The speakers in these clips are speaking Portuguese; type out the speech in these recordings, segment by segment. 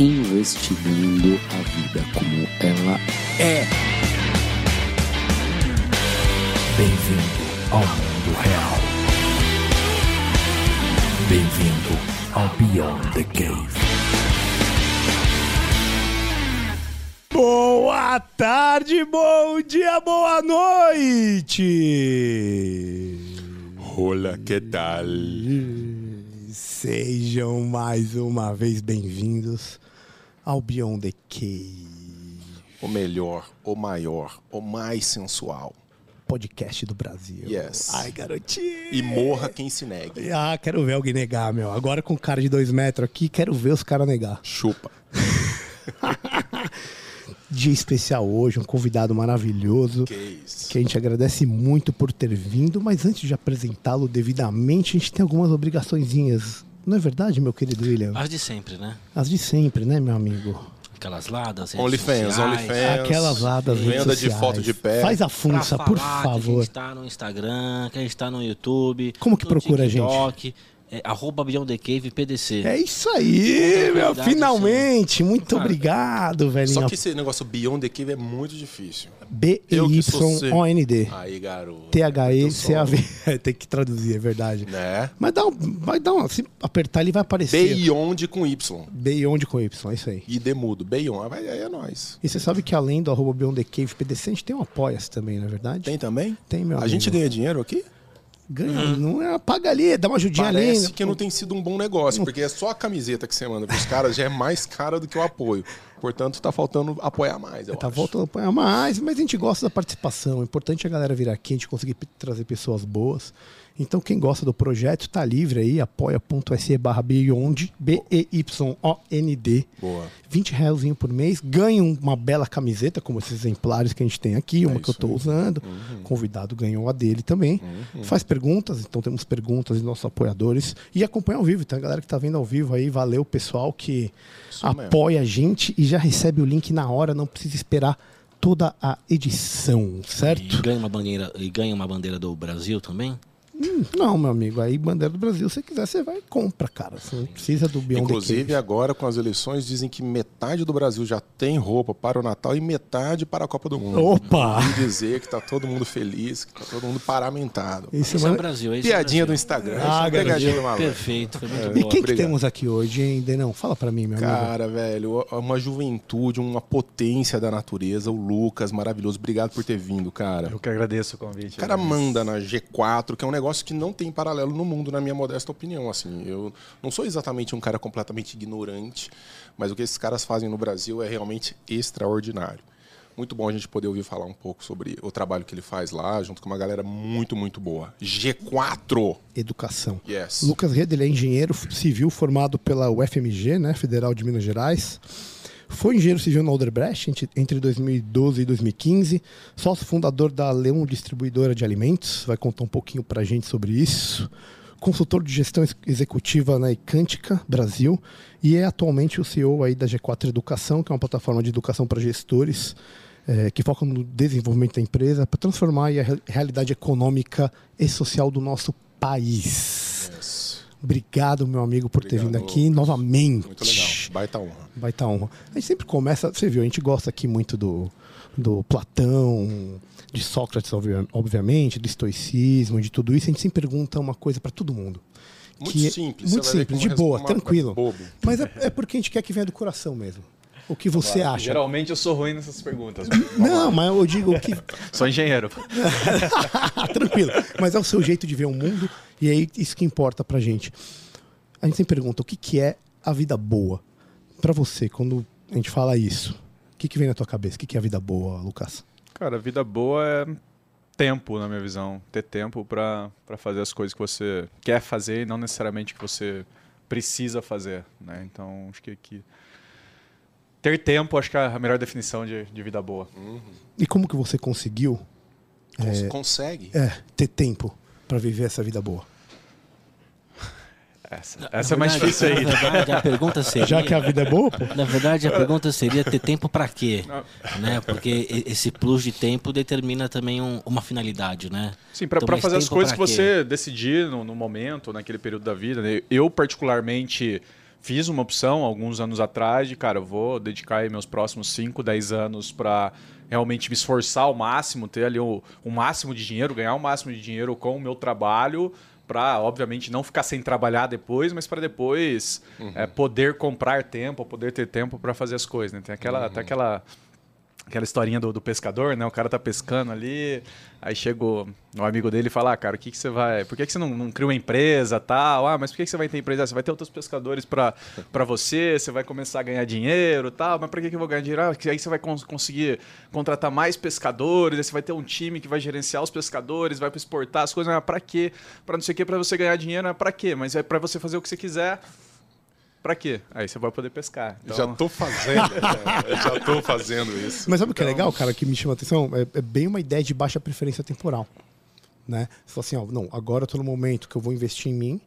Investigando a vida como ela é. Bem-vindo ao mundo real. Bem-vindo ao Beyond the Cave. Boa tarde, bom dia, boa noite! Olá, que tal? Sejam mais uma vez bem-vindos ao Beyond the Cave, O melhor, o maior, o mais sensual. podcast do Brasil. Yes. Ai, garotinho! E morra quem se negue. Ah, quero ver alguém negar, meu. Agora com cara de dois metros aqui, quero ver os caras negar. Chupa. Dia especial hoje, um convidado maravilhoso. Que isso. que a gente agradece muito por ter vindo, mas antes de apresentá-lo devidamente, a gente tem algumas obrigaçõezinhas. Não é verdade, meu querido William? As de sempre, né? As de sempre, né, meu amigo? Aquelas ladas, OnlyFans. OnlyFans. Aquelas lá das redes Venda de sociais. foto de pé. Faz a Pra funça, falar por Que a favor. gente tá no Instagram, que a gente tá no YouTube. Como que no procura a gente? TikTok, É, arroba Beyond the Cave PDC. É isso aí, meu. Finalmente. Muito Cara, obrigado, velhinho. Só que esse negócio Beyond the Cave é muito difícil. B-Y-O-N-D. Aí, garoto. T-H-E-C-A-V. Tem que traduzir, é verdade. Né? Mas dá um, vai dar um, se apertar ele vai aparecer. Beyond com Y. Beyond com Y, é isso aí. E demudo. Beyond. Aí é nóis. E você sabe que além do arroba Beyond the Cave PDC, a gente tem um apoia-se também, não é verdade? Tem também? Tem, meu A amigo. gente ganha dinheiro aqui? Ganha, não é, paga ali, dá uma ajudinha ali. Parece né? que não tem sido um bom negócio, porque é só a camiseta que você manda pros caras já é mais cara do que o apoio. Portanto, tá faltando apoiar mais, eu Tá acho. voltando a apoiar mais, mas a gente gosta da participação. É importante a galera vir aqui, a gente conseguir trazer pessoas boas. Então, quem gosta do projeto, tá livre aí, apoia.se barra Beyond, B-E-Y-O-N-D. Boa. 20 reais por mês, ganha uma bela camiseta, como esses exemplares que a gente tem aqui, uma que eu estou usando. O convidado ganhou a dele também. Faz perguntas, então temos perguntas dos nossos apoiadores. E acompanha ao vivo, tem a galera que está vendo ao vivo aí. Valeu, pessoal, que Isso mesmo. apoia a gente e já recebe o link na hora, não precisa esperar toda a edição, E certo? ganha uma bandeira, e ganha uma bandeira do Brasil também. Hum, não, meu amigo, aí bandeira do Brasil, se você quiser, você vai e compra, cara. Você não precisa do Beyond Inclusive, agora com as eleições, dizem que metade do Brasil já tem roupa para o Natal e metade para a Copa do Mundo. Opa! E dizer que tá todo mundo feliz, que tá todo mundo paramentado. Esse Esse é o Brasil. Esse Piadinha é do o Brasil. Instagram. Ah, é pegadinha do maluco. Perfeito, foi muito E boa. quem que temos aqui hoje, hein, Denão? Fala pra mim, meu amigo. Cara, velho, uma juventude, uma potência da natureza, o Lucas, maravilhoso. Obrigado por ter vindo, cara. Eu que agradeço o convite. O cara Mas- manda na G4, que é um negócio que não tem paralelo no mundo, na minha modesta opinião. Assim, eu não sou exatamente um cara completamente ignorante, mas o que esses caras fazem no Brasil é realmente extraordinário. Muito bom a gente poder ouvir falar um pouco sobre o trabalho que ele faz lá, junto com uma galera muito, muito boa. G4! Educação. Yes. Lucas Rede, ele é engenheiro civil formado pela UFMG, né, Federal de Minas Gerais. Foi engenheiro civil na Odebrecht entre- entre 2012 e 2015. Sócio fundador da Leão Distribuidora de Alimentos. Vai contar um pouquinho pra gente sobre isso. Consultor de gestão ex- executiva na Icântica Brasil. E é atualmente o CEO aí da G4 Educação, que é uma plataforma de educação para gestores. eh, que foca no desenvolvimento da empresa para transformar a re- realidade econômica e social do nosso país. Yes. Obrigado, meu amigo, por ter Obrigado, vindo aqui novamente. Muito legal. Baita honra. Baita honra. A gente sempre começa, você viu, a gente gosta aqui muito do, do Platão, de Sócrates, obvia- obviamente, do estoicismo, de tudo isso. A gente sempre pergunta uma coisa para todo mundo. Muito que é- simples. Muito vai ver simples, de boa, tranquilo. Bobo. Mas é, é porque a gente quer que venha do coração mesmo. O que você acha? Geralmente eu sou ruim nessas perguntas. Não, mas eu digo o que. Sou engenheiro. Tranquilo. Mas é o seu jeito de ver o mundo e é isso que importa pra gente. A gente sempre pergunta o que, que é a vida boa. Pra você, quando a gente fala isso, o que, que vem na tua cabeça? O que, que é a vida boa, Lucas? Cara, vida boa é tempo, na minha visão. Ter tempo pra pra fazer as coisas que você quer fazer e não necessariamente que você precisa fazer, né? Então, acho que aqui ter tempo, acho que é a melhor definição de, de vida boa. E como que você conseguiu Cons- Consegue? é, ter tempo para viver essa vida boa? Essa, Na essa é mais verdade- difícil aí. Na verdade, a pergunta seria... Já que a vida é boa, pô. Na verdade, a pergunta seria ter tempo para quê? Né? Porque esse plus de tempo determina também um- uma finalidade, né? Sim, para Então, fazer as coisas que você decidir no, no momento, naquele período da vida. né? Eu, particularmente, fiz uma opção alguns anos atrás de, cara, eu vou dedicar aí meus próximos 5, 10 anos para realmente me esforçar ao máximo, ter ali o, o máximo de dinheiro, ganhar o máximo de dinheiro com o meu trabalho, para, obviamente, não ficar sem trabalhar depois, mas para depois é, poder comprar tempo, poder ter tempo para fazer as coisas. Né? Tem aquela, até aquela aquela historinha do, do pescador, né? O cara tá pescando ali, aí chega o, o amigo dele e fala, ah, cara, o que, que você vai. Por que, que você não, não cria uma empresa tal? Ah, mas por que, que você vai ter empresa? Ah, Você vai ter outros pescadores pra você, você vai começar a ganhar dinheiro tal, mas pra que, que eu vou ganhar dinheiro? Ah, aí você vai cons- conseguir contratar mais pescadores, aí você vai ter um time que vai gerenciar os pescadores, vai exportar as coisas, mas pra quê? Pra não sei o quê, pra você ganhar dinheiro, mas pra quê? Mas é pra você fazer o que você quiser. Pra quê? Aí você vai poder pescar. Então, Já tô fazendo. já tô fazendo isso. Mas sabe o que é Então, legal, cara, que me chama a atenção? É, é bem uma ideia de baixa preferência temporal. Né? Você fala assim, ó, não, agora eu tô no momento que eu vou investir em mim,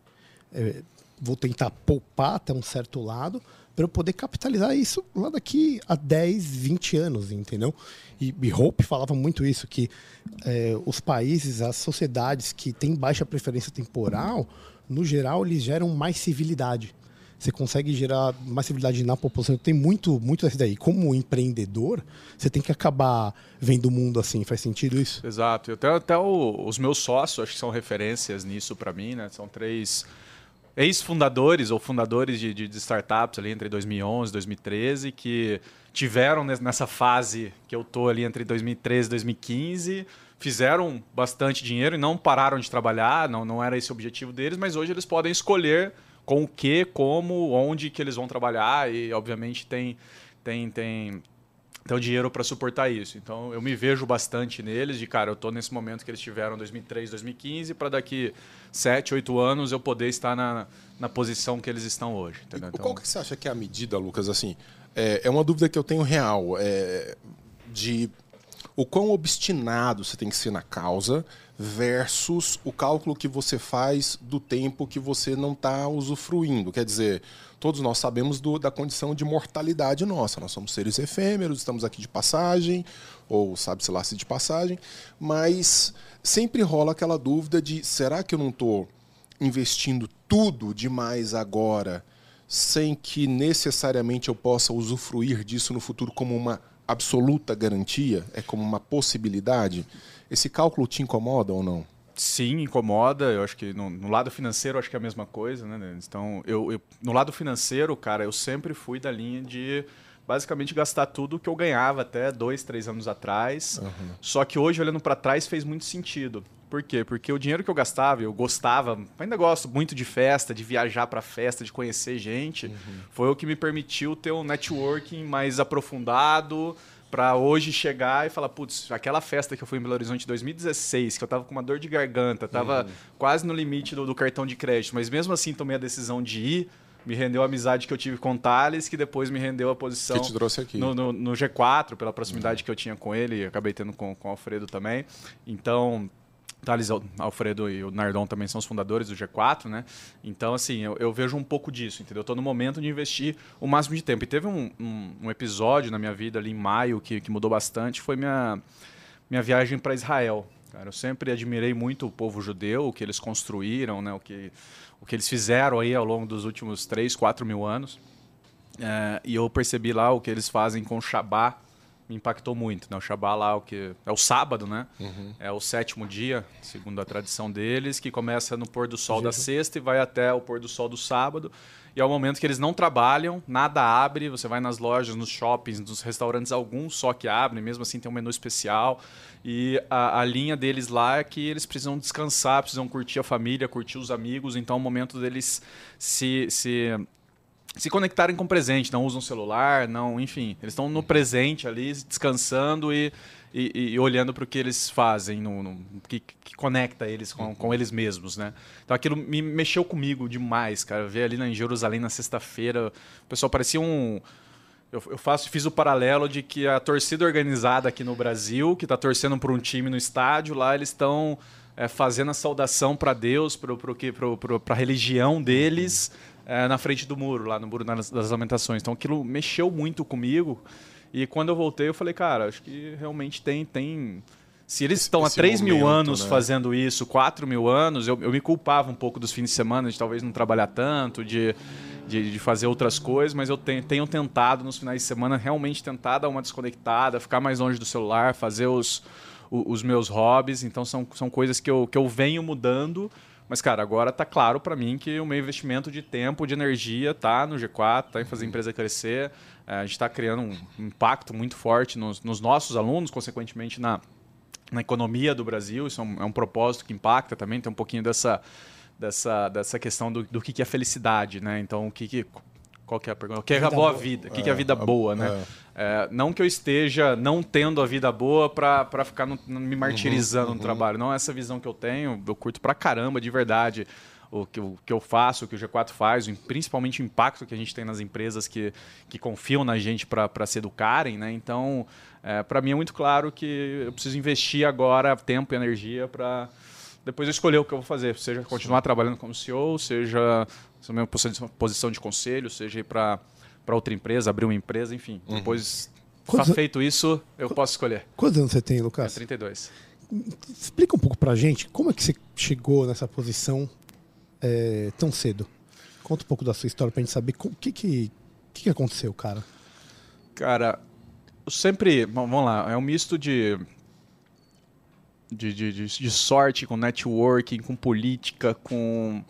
é, vou tentar poupar até um certo lado, para eu poder capitalizar isso lá daqui a 10, 20 anos, entendeu? E, e Hope falava muito isso, que é, os países, as sociedades que têm baixa preferência temporal, no geral, eles geram mais civilidade. Você consegue gerar mais civilidade na população. Tem muito, muito daí. Como empreendedor, você tem que acabar vendo o mundo assim. Faz sentido isso? Exato. Até, até o- os meus sócios, acho que são referências nisso para mim, né? São três ex-fundadores ou fundadores de, de- de startups ali entre 2011 e 2013 que tiveram nes- nessa fase que eu tô ali entre 2013 e 2015, fizeram bastante dinheiro e não pararam de trabalhar, não, não era esse o objetivo deles, mas hoje eles podem escolher com o que, como, onde que eles vão trabalhar e obviamente tem tem tem tem o dinheiro para suportar isso. Então eu me vejo bastante neles de cara, eu tô nesse momento que eles tiveram em 2003, 2015 para daqui 7, 8 anos eu poder estar na, na posição que eles estão hoje, entendeu? Então, Qual que você acha que é a medida, Lucas? Assim, é, é uma dúvida que eu tenho real, é, de o quão obstinado você tem que ser na causa versus o cálculo que você faz do tempo que você não está usufruindo. Quer dizer, todos nós sabemos do- da condição de mortalidade nossa. Nós somos seres efêmeros, estamos aqui de passagem, ou sabe-se lá se de passagem, mas sempre rola aquela dúvida de será que eu não estou investindo tudo demais agora sem que necessariamente eu possa usufruir disso no futuro como uma absoluta garantia? É como uma possibilidade? Esse cálculo te incomoda ou não? Sim, incomoda. Eu acho que no, no lado financeiro acho que é a mesma coisa, né? Então, eu, eu- no lado financeiro, cara, eu sempre fui da linha de basicamente gastar tudo que eu ganhava até dois, três anos atrás. Só que hoje, olhando para trás, fez muito sentido. Por quê? Porque o dinheiro que eu gastava, eu gostava, ainda gosto muito de festa, de viajar para festa, de conhecer gente, foi o que me permitiu ter um networking mais aprofundado, Pra hoje chegar e falar, putz, aquela festa que eu fui em Belo Horizonte em 2016, que eu tava com uma dor de garganta, tava quase no limite do, do cartão de crédito, mas mesmo assim tomei a decisão de ir, me rendeu a amizade que eu tive com o Thales, que depois me rendeu a posição Que te trouxe aqui. no, no- no G4, pela proximidade que eu tinha com ele, acabei tendo com, com o Alfredo também. Então, Thales, Al- Alfredo e o Nardon também são os fundadores do G4, né? Então, assim, eu, eu vejo um pouco disso, entendeu? Eu no momento de investir o máximo de tempo. E teve um, um- um episódio na minha vida ali em maio que, que mudou bastante, foi minha, minha viagem para Israel. Cara, eu sempre admirei muito o povo judeu, o que eles construíram, né? O que, o que eles fizeram aí ao longo dos últimos 3, 4 mil anos. É, e eu percebi lá o que eles fazem com o Shabá, me impactou muito. Né? O Shabá lá, o que é o sábado, né? É o sétimo dia, segundo a tradição deles, que começa no pôr do sol da sexta e vai até o pôr do sol do sábado. E é o momento que eles não trabalham, nada abre, você vai nas lojas, nos shoppings, nos restaurantes, alguns só que abrem, mesmo assim tem um menu especial. E a, a linha deles lá é que eles precisam descansar, precisam curtir a família, curtir os amigos, então é o momento deles se, se se conectarem com o presente, não usam celular, não, enfim, eles estão no presente ali, descansando e, e, e olhando para o que eles fazem, no, no- que, que conecta eles com, com eles mesmos, né? Então aquilo me mexeu comigo demais, cara. Ver ali na, em Jerusalém na sexta-feira, o pessoal parecia um eu, eu faço, fiz o paralelo de que a torcida organizada aqui no Brasil, que está torcendo por um time no estádio, lá eles estão é, fazendo a saudação para Deus, para a religião deles, é, na frente do muro, lá no Muro das, das Lamentações. Então aquilo mexeu muito comigo. E quando eu voltei, eu falei, cara, acho que realmente tem. tem se eles estão há 3 mil momento, anos né? fazendo isso, 4 mil anos, eu, eu me culpava um pouco dos fins de semana, de talvez não trabalhar tanto, de de, de fazer outras coisas, mas eu tenho, tenho, tentado nos finais de semana realmente tentar dar uma desconectada, ficar mais longe do celular, fazer os, os, os meus hobbies. Então são, são coisas que eu, que eu venho mudando. Mas, cara, agora tá claro para mim que o meu investimento de tempo, de energia, tá no G4, tá em fazer a empresa crescer. É, a gente está criando um impacto muito forte nos, nos, nossos alunos, consequentemente na, na economia do Brasil. Isso é um, é um propósito que impacta também, tem um pouquinho dessa dessa, dessa questão do, do que, que é felicidade, né? Então, o que, que qual que é a pergunta? O que é a boa vida? O que, é, que é a vida boa, né? É. É, não que eu esteja não tendo a vida boa para ficar no, me martirizando uhum, no uhum. trabalho. Não é essa visão que eu tenho. Eu curto pra caramba, de verdade, o que, o que eu faço, o que o G4 faz, principalmente o impacto que a gente tem nas empresas que, que confiam na gente para se educarem, né? Então, é, para mim é muito claro que eu preciso investir agora tempo e energia para depois eu escolher o que eu vou fazer, seja continuar trabalhando como CEO, seja na minha posição de conselho, seja ir para outra empresa, abrir uma empresa, enfim. Uhum. Depois, Quantos... tá feito isso, eu Qu posso escolher. Quantos anos você tem, Lucas? É 32. Explica um pouco pra gente como é que você chegou nessa posição é, tão cedo. Conta um pouco da sua história pra gente saber o que, que, que aconteceu, cara. Cara, eu sempre. Vamos lá, é um misto de de, de, de, de sorte, com networking, com política, com,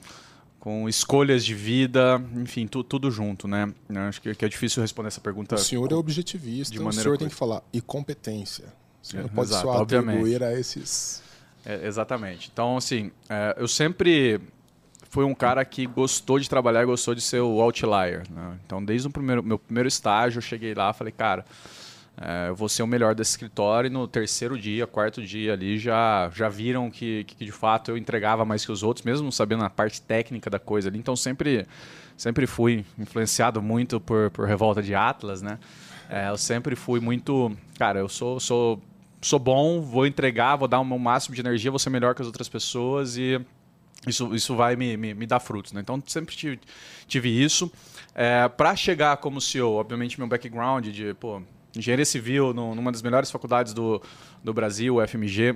com escolhas de vida, enfim, tu, tudo junto, né? Acho que, que, é difícil responder essa pergunta. O senhor é objetivista, o senhor tem que falar. E competência. Você não é, pode exato, só atribuir a esses... É, exatamente. Então, assim, é, eu sempre fui um cara que gostou de trabalhar gostou de ser o outlier. Né? Então, desde o primeiro, meu primeiro estágio, eu cheguei lá e falei, cara é, eu vou ser o melhor desse escritório e no terceiro dia, quarto dia ali já, já viram que, que, de fato eu entregava mais que os outros, mesmo sabendo a parte técnica da coisa ali. Então sempre, sempre fui influenciado muito por, por Revolta de Atlas, né? É, eu sempre fui muito. Cara, eu sou, sou, sou bom, vou entregar, vou dar o meu máximo de energia, vou ser melhor que as outras pessoas e isso, isso vai me, me, me dar frutos. Né? Então sempre tive, tive isso. É, para chegar como CEO, obviamente meu background de pô, engenharia civil numa das melhores faculdades do, do Brasil, o FMG.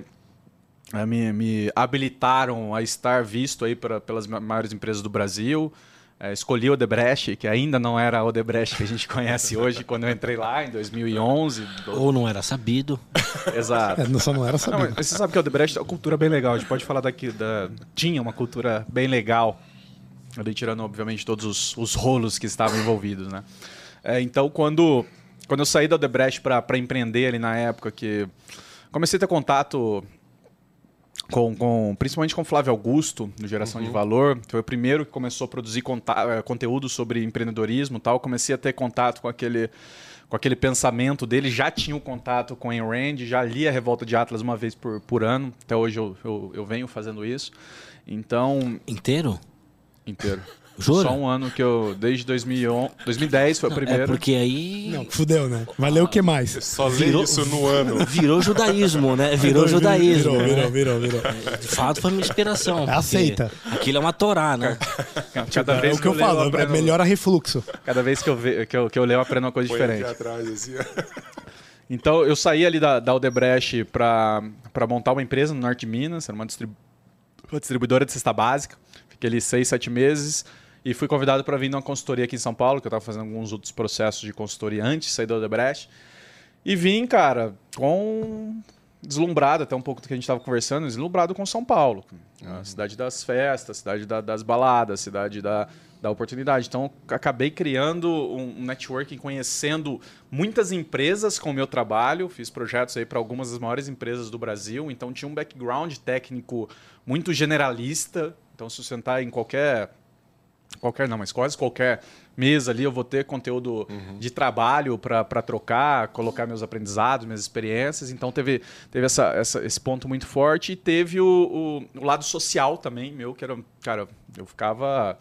É, me, me habilitaram a estar visto aí pra, pelas maiores empresas do Brasil. É, escolhi o Odebrecht, que ainda não era o Odebrecht que a gente conhece hoje, quando eu entrei lá em 2011. Ou não era sabido. Exato. É, só não era sabido. Não, você sabe que o Odebrecht é uma cultura bem legal. A gente pode falar daqui. Da... Tinha uma cultura bem legal. Ali tirando, obviamente, todos os, os rolos que estavam envolvidos, né? É, então, quando quando eu saí da Odebrecht para empreender ali na época, que comecei a ter contato com, com, principalmente com Flávio Augusto, no Geração uhum. de Valor, foi o primeiro que começou a produzir eh, conteúdo sobre empreendedorismo tal. Comecei a ter contato com aquele, com aquele pensamento dele, já tinha o um contato com Ayn Rand, já li a Revolta de Atlas uma vez por, por ano, até hoje eu, eu, eu venho fazendo isso. Então. Inteiro? Inteiro. Jura? Só um ano que eu. Desde 2011, 2010 foi o primeiro. É porque aí. Não, fudeu, né? Valeu o que mais? Só virou isso no ano. Virou judaísmo, né? Virou, virou judaísmo. Virou, né? virou, virou, virou. De fato foi uma inspiração. É aceita. Aquilo é uma torá, né? Cada vez é o que eu, eu falo, aprendo... melhora refluxo. Cada vez que eu, ve... que eu, que eu leio, eu aprendo uma coisa Põe diferente. Atrás, assim. Então, eu saí ali da, da Odebrecht para montar uma empresa no Norte de Minas, era uma, distribu... uma distribuidora de cesta básica. Fiquei ali seis, sete meses. E fui convidado para vir numa consultoria aqui em São Paulo, que eu estava fazendo alguns outros processos de consultoria antes de sair do Odebrecht. E vim, cara, com deslumbrado até um pouco do que a gente estava conversando, deslumbrado com São Paulo. Uhum. A cidade das festas, cidade da, das baladas, cidade da, da oportunidade. Então, acabei criando um networking, conhecendo muitas empresas com o meu trabalho. Fiz projetos aí para algumas das maiores empresas do Brasil. Então, tinha um background técnico muito generalista. Então, se sentar em qualquer qualquer não, mas quase qualquer mesa ali eu vou ter conteúdo uhum. de trabalho para trocar, colocar meus aprendizados, minhas experiências. Então teve, teve essa, essa esse ponto muito forte e teve o, o, o, lado social também, meu, que era, cara, eu ficava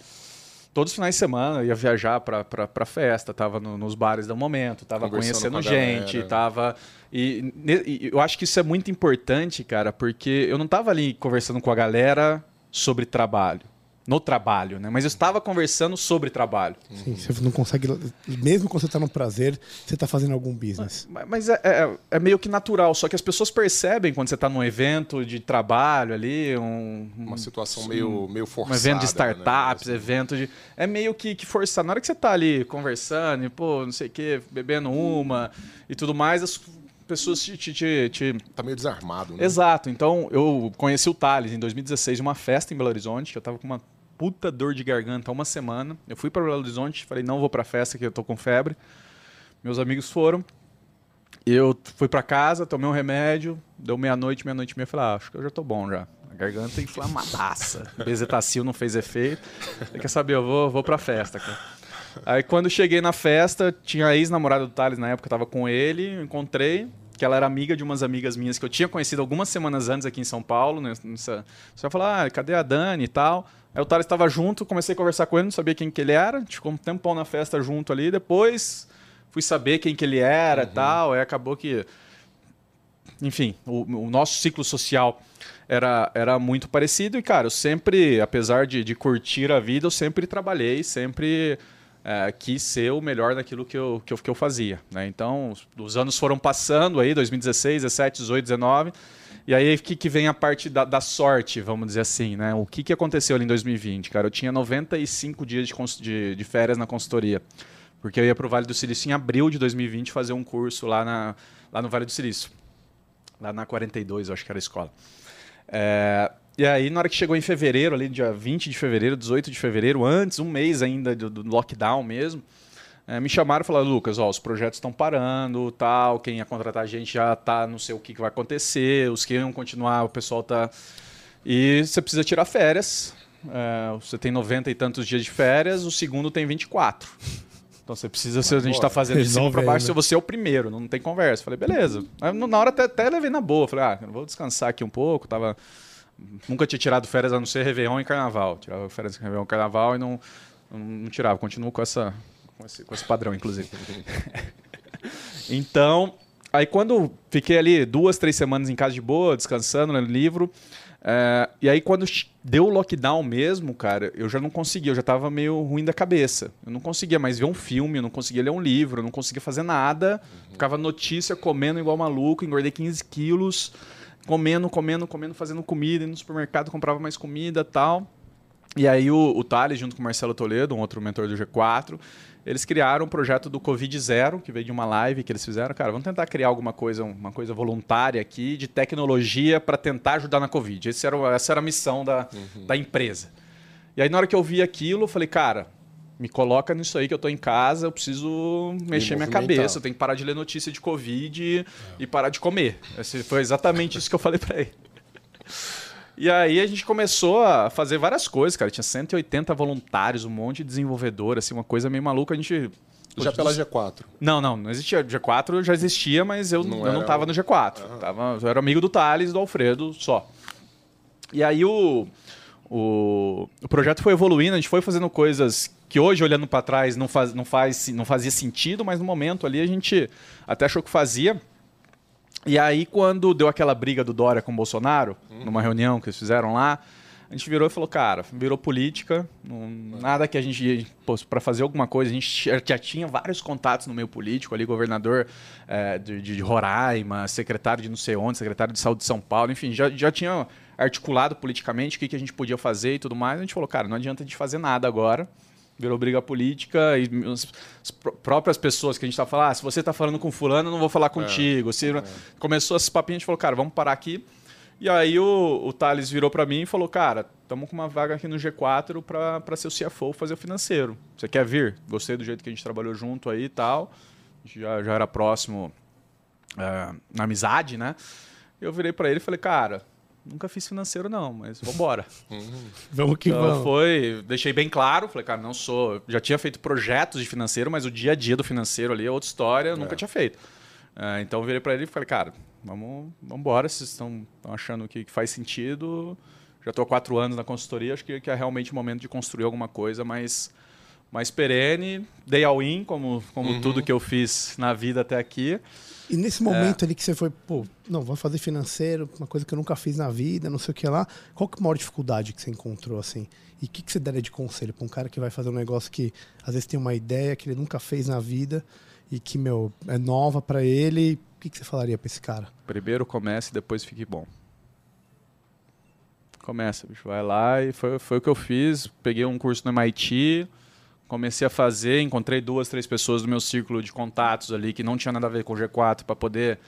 todos os finais de semana ia viajar pra festa, tava no- nos bares do momento, tava conhecendo gente, galera. tava. E, e eu acho que isso é muito importante, cara, porque eu não tava ali conversando com a galera sobre trabalho. No trabalho, né? Mas eu estava conversando sobre trabalho. Sim, você não consegue. Mesmo quando você tá no prazer, você tá fazendo algum business. Mas- Mas é, é- é meio que natural, só que as pessoas percebem quando você está num evento de trabalho ali, um, Uma situação meio, meio um forçada. evento de né? startups, Assim, evento de. É meio que, que forçar. Na hora que você tá ali conversando, e, pô, não sei o quê, bebendo uma e tudo mais, as pessoas te. te, te- te- Tá meio desarmado, né? Exato. Então, eu conheci o Thales em 2016, em uma festa em Belo Horizonte, que eu tava com uma puta dor de garganta há uma semana. Eu fui para Belo Horizonte, falei, não vou pra festa que eu tô com febre. Meus amigos foram. Eu fui pra casa, tomei um remédio, deu meia-noite, meia-noite e meia, falei, ah, acho que eu já tô bom já. A garganta inflamadaça. Bezetacil não fez efeito. Quer saber, eu vou, vou pra festa, cara. Aí quando cheguei na festa, tinha a ex-namorada do Thales na época, eu tava com ele, encontrei, que ela era amiga de umas amigas minhas que eu tinha conhecido algumas semanas antes aqui em São Paulo. Né, nessa, você vai falar, ah, cadê a Dani e tal? Aí o Thales estava junto, comecei a conversar com ele, não sabia quem que ele era, a gente ficou um tempão na festa junto ali, depois fui saber quem que ele era e tal, aí acabou que enfim, o, o nosso ciclo social era, era muito parecido e, cara, eu sempre, apesar de, de curtir a vida, eu sempre trabalhei, sempre eh, quis ser o melhor naquilo que eu, que eu, que eu fazia. Né? Então, os, os anos foram passando aí, 2016, 17, 18, 19, e aí que, que vem a parte da, da sorte, vamos dizer assim, né? O que, que aconteceu ali em 2020, cara? Eu tinha 95 dias de, de, de férias na consultoria, porque eu ia para o Vale do Silício em abril de 2020 fazer um curso lá, na, lá no Vale do Silício lá na 42, eu acho que era a escola. É, e aí, na hora que chegou em fevereiro, ali, dia 20 de fevereiro, 18 de fevereiro, antes, um mês ainda do, do lockdown mesmo, é, me chamaram e falaram, Lucas, ó, os projetos estão parando, tal, quem ia contratar a gente já tá, não sei o que, que vai acontecer, os que iam continuar, o pessoal tá... E você precisa tirar férias, é, você tem 90 e tantos dias de férias, o segundo tem 24. Então você precisa, se a gente está fazendo de cima Resolve para baixo, né? você é o primeiro, não tem conversa. Falei, beleza. Aí, na hora até, até levei na boa. Falei, ah, vou descansar aqui um pouco. Tava... Nunca tinha tirado férias a não ser Réveillon e Carnaval. Tirava férias em Réveillon e Carnaval e não, não, não tirava. Continuo com, essa, com, esse, com esse padrão, inclusive. então, aí quando fiquei ali duas, três semanas em casa de boa, descansando, lendo livro. é, e aí quando deu o lockdown mesmo, cara, eu já não conseguia, eu já tava meio ruim da cabeça. Eu não conseguia mais ver um filme, eu não conseguia ler um livro, eu não conseguia fazer nada. Ficava notícia, comendo igual maluco, engordei 15 quilos, comendo, comendo, comendo, fazendo comida, indo no supermercado, comprava mais comida tal. E aí o, o Thales, junto com o Marcelo Toledo, um outro mentor do G4, eles criaram um projeto do Covid Zero, que veio de uma live que eles fizeram. Cara, vamos tentar criar alguma coisa, uma coisa voluntária aqui de tecnologia para tentar ajudar na Covid. Era, o- essa era a missão da, da empresa. E aí na hora que eu vi aquilo, eu falei, cara, me coloca nisso aí que eu tô em casa, eu preciso mexer minha cabeça, eu tenho que parar de ler notícia de Covid e, e parar de comer. Esse foi exatamente isso que eu falei para ele. E aí a gente começou a fazer várias coisas, cara. Tinha 180 voluntários, um monte de desenvolvedor, assim, uma coisa meio maluca. A gente. Já pela G4. Não, não, não existia. G4 já existia, mas eu Não eu não tava o- no G4. Tava, eu era amigo do Thales e do Alfredo só. E aí o, o, o projeto foi evoluindo, a gente foi fazendo coisas que hoje, olhando para trás, não, faz, não, faz, não fazia sentido, mas no momento ali a gente até achou que fazia. E aí, quando deu aquela briga do Dória com o Bolsonaro, numa reunião que eles fizeram lá, a gente virou e falou, cara, virou política, não- nada que a gente, para fazer alguma coisa, a gente já- tinha vários contatos no meio político ali, governador eh, de, de Roraima, secretário de não sei onde, secretário de saúde de São Paulo, enfim, já, já tinha articulado politicamente o que, que a gente podia fazer e tudo mais. A gente falou, cara, não adianta a gente fazer nada agora. Virou briga política e as, as pró- próprias pessoas que a gente tá falando, ah, se você tá falando com fulano, eu não vou falar contigo. Se, Começou esses papinhos, a gente falou, cara, vamos parar aqui. E aí o, o Thales virou para mim e falou, cara, estamos com uma vaga aqui no G4 para ser o CFO, fazer o financeiro. Você quer vir? Gostei do jeito que a gente trabalhou junto aí e tal. Já, já era próximo é, na amizade, né? Eu virei para ele e falei, cara, nunca fiz financeiro não, mas vambora. Vamos que Então vamos. foi, deixei bem claro, falei, cara, não sou, já tinha feito projetos de financeiro, mas o dia a dia do financeiro ali é outra história, eu nunca tinha feito. É, então eu virei para ele e falei, cara, vamos, vamos embora, vocês estão achando que, que faz sentido. Já estou há quatro anos na consultoria, acho que, que é realmente o momento de construir alguma coisa mais, mais perene. Dei all in, como, como Uhum. tudo que eu fiz na vida até aqui. E nesse momento ali que você foi, pô, não, vou fazer financeiro, uma coisa que eu nunca fiz na vida, não sei o que lá. Qual que é a maior dificuldade que você encontrou, assim? E o que, que você daria de conselho pra um cara que vai fazer um negócio que às vezes tem uma ideia que ele nunca fez na vida e que, meu, é nova pra ele? O que, que você falaria pra esse cara? Primeiro comece e depois fique bom. Começa, bicho. Vai lá e foi, foi o que eu fiz. Peguei um curso no MIT, comecei a fazer, encontrei duas, três pessoas do meu círculo de contatos ali que não tinha nada a ver com o G4 para poder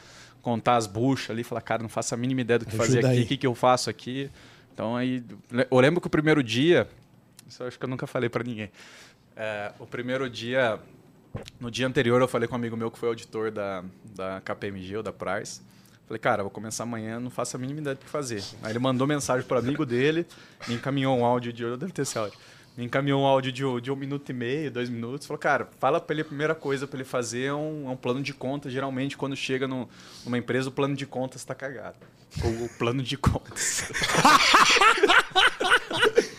contar as buchas ali. Falar, cara, não faço a mínima ideia do que Ajuda fazer aqui, o que, que eu faço aqui. Então aí, eu lembro que o primeiro dia, isso eu acho que eu nunca falei para ninguém. É, o primeiro dia, no dia anterior, eu falei com um amigo meu que foi auditor da, da KPMG ou da Price. Falei, cara, vou começar amanhã, não faço a mínima ideia do que fazer. Aí ele mandou mensagem para amigo dele, me encaminhou um áudio de. Eu devo ter esse áudio. Me encaminhou um áudio de, de um minuto e meio, dois minutos. Falou, cara, fala para ele a primeira coisa para ele fazer é um, é um plano de contas. Geralmente, quando chega no- numa empresa, o plano de contas está cagado. O, o plano de contas.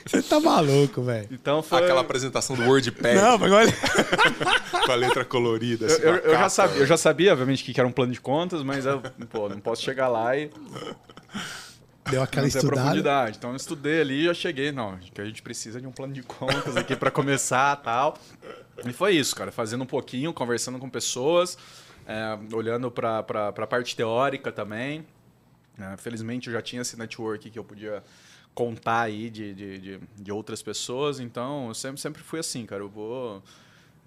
Você tá maluco, velho. Então foi. Aquela apresentação do WordPad Não, mas olha. com a letra colorida. Eu, assim, eu- uma eu já sabia, eu já sabia, obviamente, que era um plano de contas, mas eu pô, não posso chegar lá e Deu aquela não estudada. profundidade. Então eu estudei ali e já cheguei, não, que a gente precisa de um plano de contas aqui para começar tal. E foi isso, cara, fazendo um pouquinho, conversando com pessoas, é, olhando para a parte teórica também. É, felizmente eu já tinha esse network que eu podia contar aí de, de, de, de outras pessoas, então eu sempre, sempre fui assim, cara, eu vou...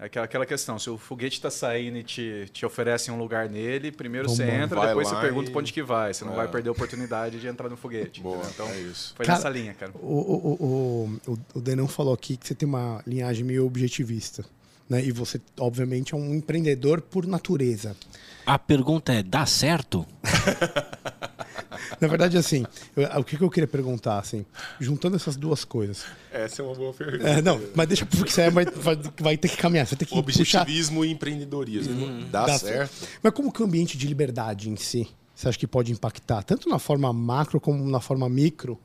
É aquela, aquela questão, se o foguete está saindo e te, te oferecem um lugar nele, primeiro você Vambora. entra, depois você pergunta e- pra onde que vai. Você não É. vai perder a oportunidade de entrar no foguete. Boa, entendeu? Então, é isso. foi Cara, nessa linha, cara. O, o, o, o, o Denão falou aqui que você tem uma linhagem meio objetivista. Né? E você, obviamente, é um empreendedor por natureza. A pergunta é: dá certo? Na verdade, assim, eu- o que, que eu queria perguntar, assim, juntando essas duas coisas. Essa é uma boa pergunta. É, não, mas deixa porque você vai, vai, vai ter que caminhar, você tem que puxar. Objetivismo e empreendedorismo. Dá, Dá certo? Mas como que o ambiente de liberdade em si, você acha que pode impactar, tanto na forma macro como na forma micro,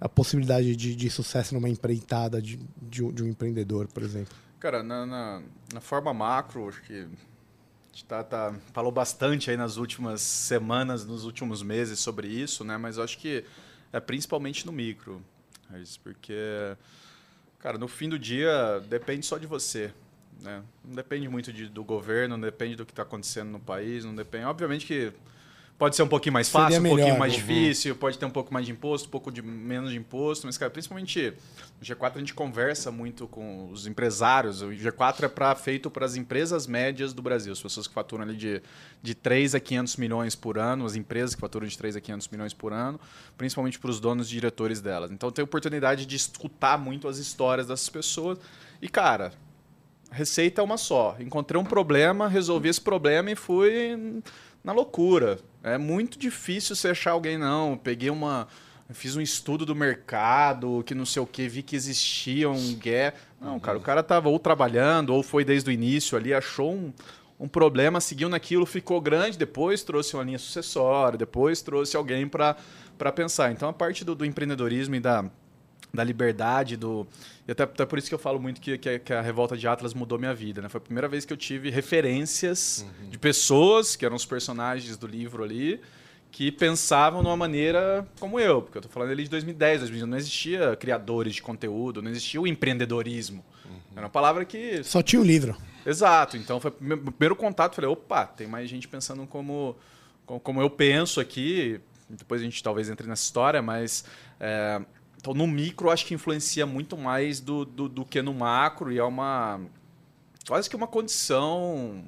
a possibilidade de, de sucesso numa empreitada de, de, um- de um empreendedor, por exemplo? Cara, na, na, na forma macro, acho que tá, tá- falou bastante aí nas últimas semanas, nos últimos meses sobre isso, né? Mas eu acho que é principalmente no micro, é isso, porque, cara, no fim do dia depende só de você, né? Não depende muito de- do governo, não depende do que está acontecendo no país, não depende. Obviamente que pode ser um pouquinho mais Seria fácil, um melhor, pouquinho mais uhum. difícil, pode ter um pouco mais de imposto, um pouco de menos de imposto, mas, cara, principalmente no G4 a gente conversa muito com os empresários. O G4 é pra, feito para as empresas médias do Brasil, as pessoas que faturam ali de, de 3 a 500 milhões por ano, as empresas que faturam de 3 a 500 milhões por ano, principalmente para os donos e diretores delas. Então tem oportunidade de escutar muito as histórias dessas pessoas. E, cara, receita é uma só. Encontrei um problema, resolvi esse problema e fui na loucura. É muito difícil você achar alguém, não. Peguei uma. Fiz um estudo do mercado, que não sei o que, vi que existia um gap. Não, cara, o cara tava ou trabalhando, ou foi desde o início ali, achou um, um problema, seguiu naquilo, ficou grande, depois trouxe uma linha sucessória, depois trouxe alguém para pensar. Então a parte do, do empreendedorismo e da, da liberdade, do. E até, até por isso que eu falo muito que, que, a- que a revolta de Atlas mudou minha vida. Né? Foi a primeira vez que eu tive referências de pessoas, que eram os personagens do livro ali, que pensavam de uma maneira como eu. Porque eu tô falando ali de 2010, 2011, não existia criadores de conteúdo, não existia o empreendedorismo. Era uma palavra que Só tinha o livro. Exato. Então foi o meu primeiro contato. Falei, opa, tem mais gente pensando como, como, como eu penso aqui. Depois a gente talvez entre nessa história, mas. é, então no micro acho que influencia muito mais do, do, do que no macro e é uma. Quase que uma condição.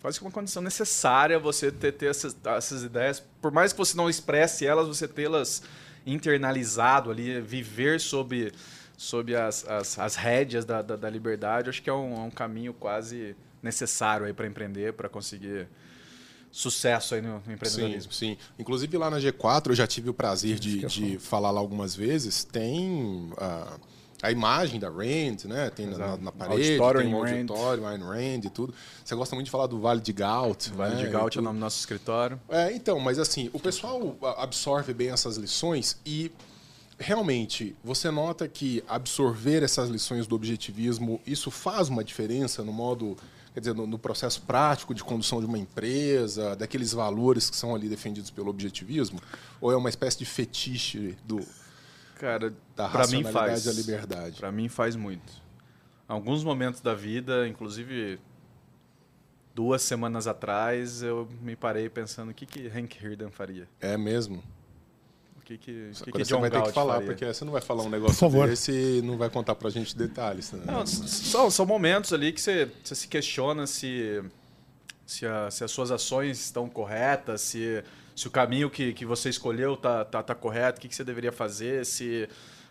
Quase que uma condição necessária você ter, ter essas, essas ideias. Por mais que você não expresse elas, você tê-las internalizado ali, viver sob, sob as, as, as rédeas da, da, da liberdade, acho que é um, é um caminho quase necessário aí para empreender, para conseguir sucesso aí no, no Sim, empreendedorismo. sim. Inclusive lá na G4 eu já tive o prazer de, de falar lá algumas vezes. Tem ah, a imagem da Rand, né? Tem na, na parede, Auditório tem em o Rand. auditório, Ayn Rand e tudo. Você gosta muito de falar do Vale de Gaut. Vale né, de Gaut é o nome do nosso escritório. É, então, mas assim, o pessoal a- absorve bem essas lições e realmente, você nota que absorver essas lições do objetivismo, isso faz uma diferença no modo, quer dizer, no, no processo prático de condução de uma empresa, daqueles valores que são ali defendidos pelo objetivismo? Ou é uma espécie de fetiche do, Cara, da pra mim racionalidade faz. da liberdade? Pra mim faz muito. Alguns momentos da vida, inclusive duas semanas atrás, eu me parei pensando o que que Hank Hirden faria. É mesmo? O que que, que, que você John vai ter que falar, faria. porque você não vai falar um negócio favor. desse e não vai contar pra gente detalhes. Né? Não, são, são momentos ali que você, você se questiona se, se, a- se as suas ações estão corretas, se, se o caminho que, que você escolheu tá, tá, tá correto, o que, que você deveria fazer, se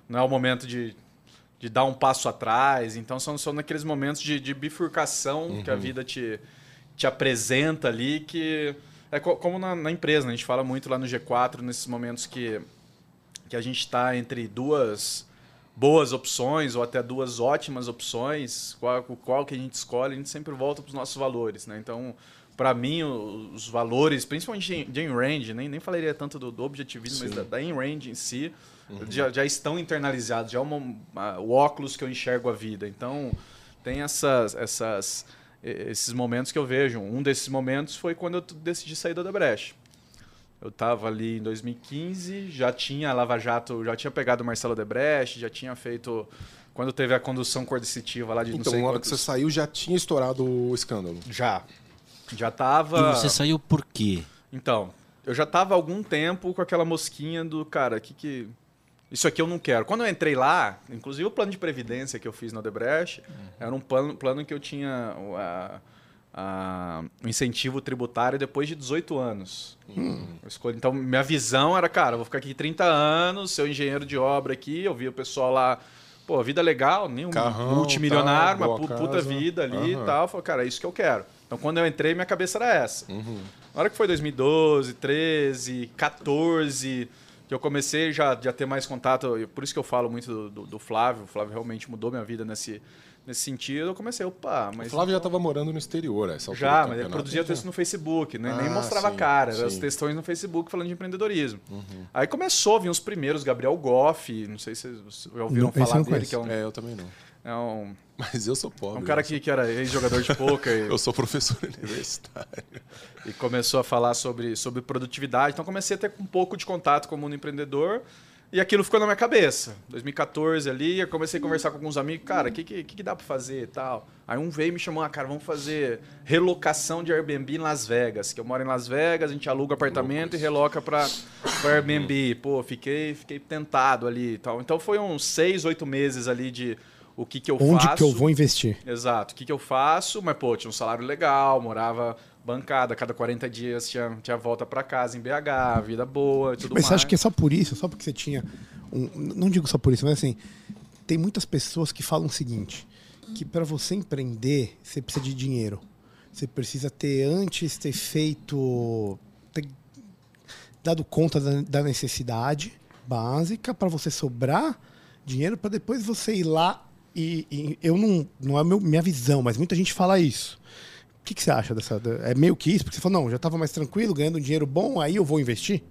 não é o momento de, de dar um passo atrás. Então são, são naqueles momentos de, de bifurcação que a vida te, te apresenta ali que é co- como na, na empresa, né? a gente fala muito lá no G4 nesses momentos que, que a gente está entre duas boas opções ou até duas ótimas opções, qual, qual que a gente escolhe, a gente sempre volta para os nossos valores, né? Então, para mim, os valores, principalmente de Rand, nem, nem falaria tanto do, do objetivismo, mas da, da Rand em si, já, já estão internalizados, já é uma, uma- o óculos que eu enxergo a vida. Então, tem essas, essas, esses momentos que eu vejo. Um desses momentos foi quando eu decidi sair da Odebrecht. Eu estava ali em 2015, já tinha a Lava Jato, já tinha pegado o Marcelo Debrecht, já tinha feito. Quando teve a condução coercitiva lá de não Então, sei na hora que você saiu, já tinha estourado o escândalo. Já. Já tava. E você saiu por quê? Então, eu já tava há algum tempo com aquela mosquinha do, cara, que que. Isso aqui eu não quero. Quando eu entrei lá, inclusive o plano de previdência que eu fiz na Odebrecht, era um plano, plano que eu tinha o- o incentivo tributário depois de 18 anos. Eu escolhi- então, minha visão era, cara, eu vou ficar aqui 30 anos, ser engenheiro de obra aqui, eu vi o pessoal lá, pô, vida legal, nem um Carrão, multimilionário, tal, uma pu- puta casa. vida ali Aham. e tal. Eu falei, cara, é isso que eu quero. Então, quando eu entrei, minha cabeça era essa. Uhum. Na hora que foi 2012, 13, 14, que eu comecei já, já ter mais contato, e por isso que eu falo muito do, do- do Flávio, o Flávio realmente mudou minha vida nesse, nesse sentido, eu comecei, opa, mas... O Flávio já estava morando no exterior, a essa altura Já, do mas campeonato. produzia texto no Facebook, né? nem Ah, mostrava a sim, cara, eram as sim. Uhum. textões no Facebook falando de empreendedorismo. Aí começou a vir os primeiros, Gabriel Goff, não sei se vocês já ouviram Não, falar dele, conheço. que é um, É, eu também não. É um, Mas eu sou pobre. um cara que, que era ex-jogador de poker. Eu sou professor universitário. e começou a falar sobre, sobre produtividade. Então comecei a ter um pouco de contato com o mundo empreendedor e aquilo ficou na minha cabeça. 2014 ali, eu comecei a conversar com alguns amigos, cara, o que, que, que dá para fazer e tal. Aí um veio e me chamou, ah, cara, vamos fazer relocação de Airbnb em Las Vegas, que eu moro em Las Vegas, a gente aluga apartamento e reloca para Airbnb. Pô, fiquei, fiquei tentado ali e tal. Então foi uns seis, oito meses ali de o que, que eu Onde faço. que eu vou investir? Exato. O que, que eu faço? Mas, pô, tinha um salário legal, morava bancada, cada 40 dias tinha, tinha volta para casa em BH, vida boa e tudo Mas mais. você acha que é só por isso? Só porque você tinha. Um, não digo só por isso, mas assim. Tem muitas pessoas que falam o seguinte: que para você empreender, você precisa de dinheiro. Você precisa ter antes ter feito. ter dado conta da, da necessidade básica para você sobrar dinheiro para depois você ir lá e, e eu não não é meu, minha visão, mas muita gente fala isso. O que, que você acha dessa? É meio que isso, porque você falou, não, já estava mais tranquilo, ganhando um dinheiro bom, aí eu vou investir?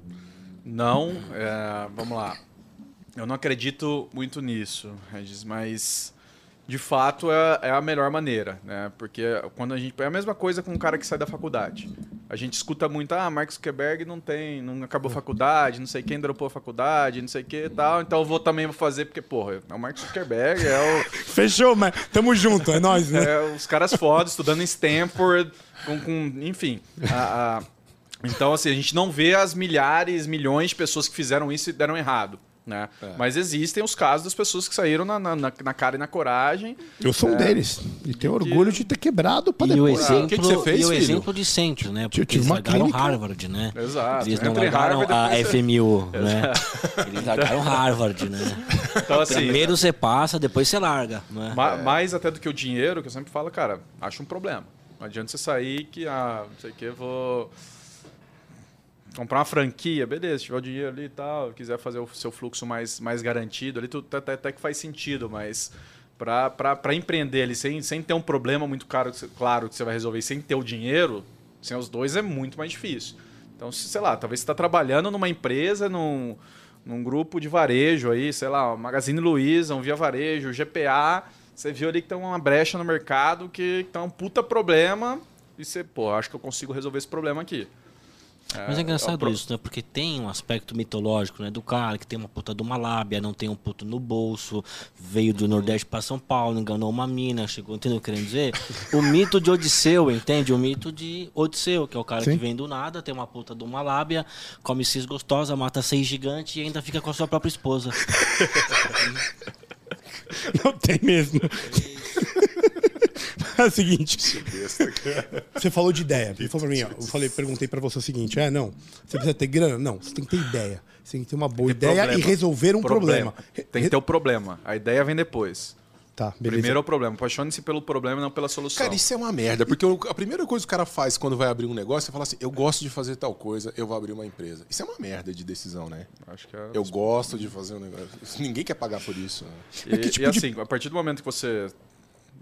Não, é, vamos lá. Eu não acredito muito nisso, Regis, mas de fato é, é a melhor maneira, né? Porque quando a gente. É a mesma coisa com um cara que sai da faculdade. A gente escuta muito, ah, Mark Zuckerberg não tem, não acabou a faculdade, não sei quem dropou a faculdade, não sei o que e tal, então eu vou também vou fazer, porque, porra, é o Mark Zuckerberg, é o. Fechou, mas tamo junto, é nóis, né? É, os caras fodas, estudando em Stanford, com, com- enfim. a- a- então, assim, a gente não vê as milhares, milhões de pessoas que fizeram isso e deram errado. Né? Mas existem os casos das pessoas que saíram na, na, na- cara e na coragem. Eu sou um deles. E tenho orgulho de ter quebrado pra E o depois. exemplo, que que você fez, e o filho? exemplo de centro, né? Porque tive eles uma clínica. Harvard, né? Exato. Eles não Entre largaram Harvard, a depois você- FMU, né? Eles largaram Harvard, né? Então, assim, Primeiro você passa, depois você larga. Né? ma- mais até do que o dinheiro, que eu sempre falo, cara, acho um problema. Não adianta você sair que, ah, não sei o que, vou comprar uma franquia, beleza, se tiver o dinheiro ali e tal, quiser fazer o seu fluxo mais, mais garantido ali, tu, até, até que faz sentido, mas para empreender ali sem, sem ter um problema muito caro, que claro que você vai resolver, sem ter o dinheiro, sem os dois é muito mais difícil. Então, se- sei lá, talvez você está trabalhando numa empresa, num, num grupo de varejo aí, sei lá, Magazine Luiza, um Via Varejo, GPA, você viu ali que tem uma brecha no mercado que tá um puta problema e você, pô, acho que eu consigo resolver esse problema aqui. Mas é engraçado pro- isso, né? Porque tem um aspecto mitológico, né? Do cara que tem uma puta de uma lábia, não tem um puto no bolso, veio do Nordeste pra São Paulo, enganou uma mina, chegou, entendeu o que eu querendo dizer? O mito de Odisseu, entende? O mito de Odisseu, que é o cara Sim. que vem do nada, tem uma puta de uma lábia, come cis gostosa, mata seis gigantes e ainda fica com a sua própria esposa. Não tem mesmo. É o seguinte. Você falou de ideia. Você falou pra mim, ó, eu falei, perguntei pra você o seguinte: é, não, você precisa ter grana? Não, você tem que ter ideia. Você tem que ter uma boa Tem ideia problema. e resolver um problema. Tem que ter o problema. A ideia vem depois. Tá, beleza. Primeiro é o problema. Apaixone-se pelo problema e não pela solução. Cara, isso é uma merda, porque a primeira coisa que o cara faz quando vai abrir um negócio é falar assim: eu gosto de fazer tal coisa, eu vou abrir uma empresa. Isso é uma merda de decisão, né? Acho que é... Eu gosto de fazer um negócio. Ninguém quer pagar por isso. né? E, que tipo e de- assim, a partir do momento que você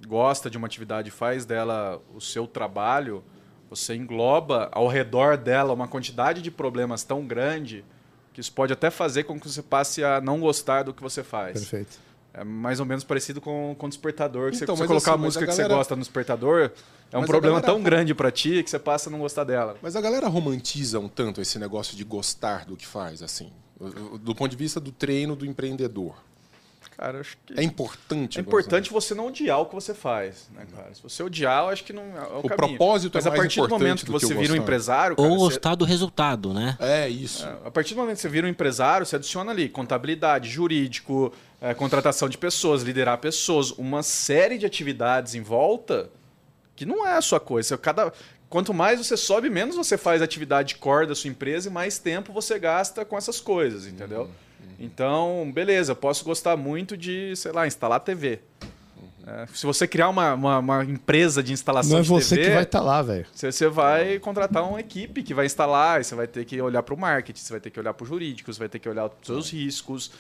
gosta de uma atividade faz dela o seu trabalho, você engloba ao redor dela uma quantidade de problemas tão grande que isso pode até fazer com que você passe a não gostar do que você faz. Perfeito. É mais ou menos parecido com o despertador. Que Então, você, colocar assim, a música a que galera- você gosta no despertador, é um Mas problema galera- tão grande pra ti que você passa a não gostar dela. Mas a galera romantiza um tanto esse negócio de gostar do que faz, assim. Do ponto de vista do treino do empreendedor. Cara, eu acho que É importante. é importante você não odiar o que você faz, né, cara? Se você odiar, eu acho que não é o, O propósito é Mas a mais partir do momento que que você o vira um empresário, cara, Ou você- gostar do resultado, né? É isso. A partir do momento que você vira um empresário, você adiciona ali contabilidade, jurídico, eh, contratação de pessoas, liderar pessoas, uma série de atividades em volta que não é a sua coisa. Você- Cada, quanto mais você sobe, menos você faz atividade core da sua empresa e mais tempo você gasta com essas coisas, entendeu? Uhum, Então, beleza, eu posso gostar muito de, sei lá, instalar TV. É, se você criar uma, uma, uma empresa de instalação Não é de você TV, que vai estar lá, velho. você, você vai contratar uma equipe que vai instalar, você vai ter que olhar para o marketing, você vai ter que olhar para o jurídico, você vai ter que olhar os seus riscos.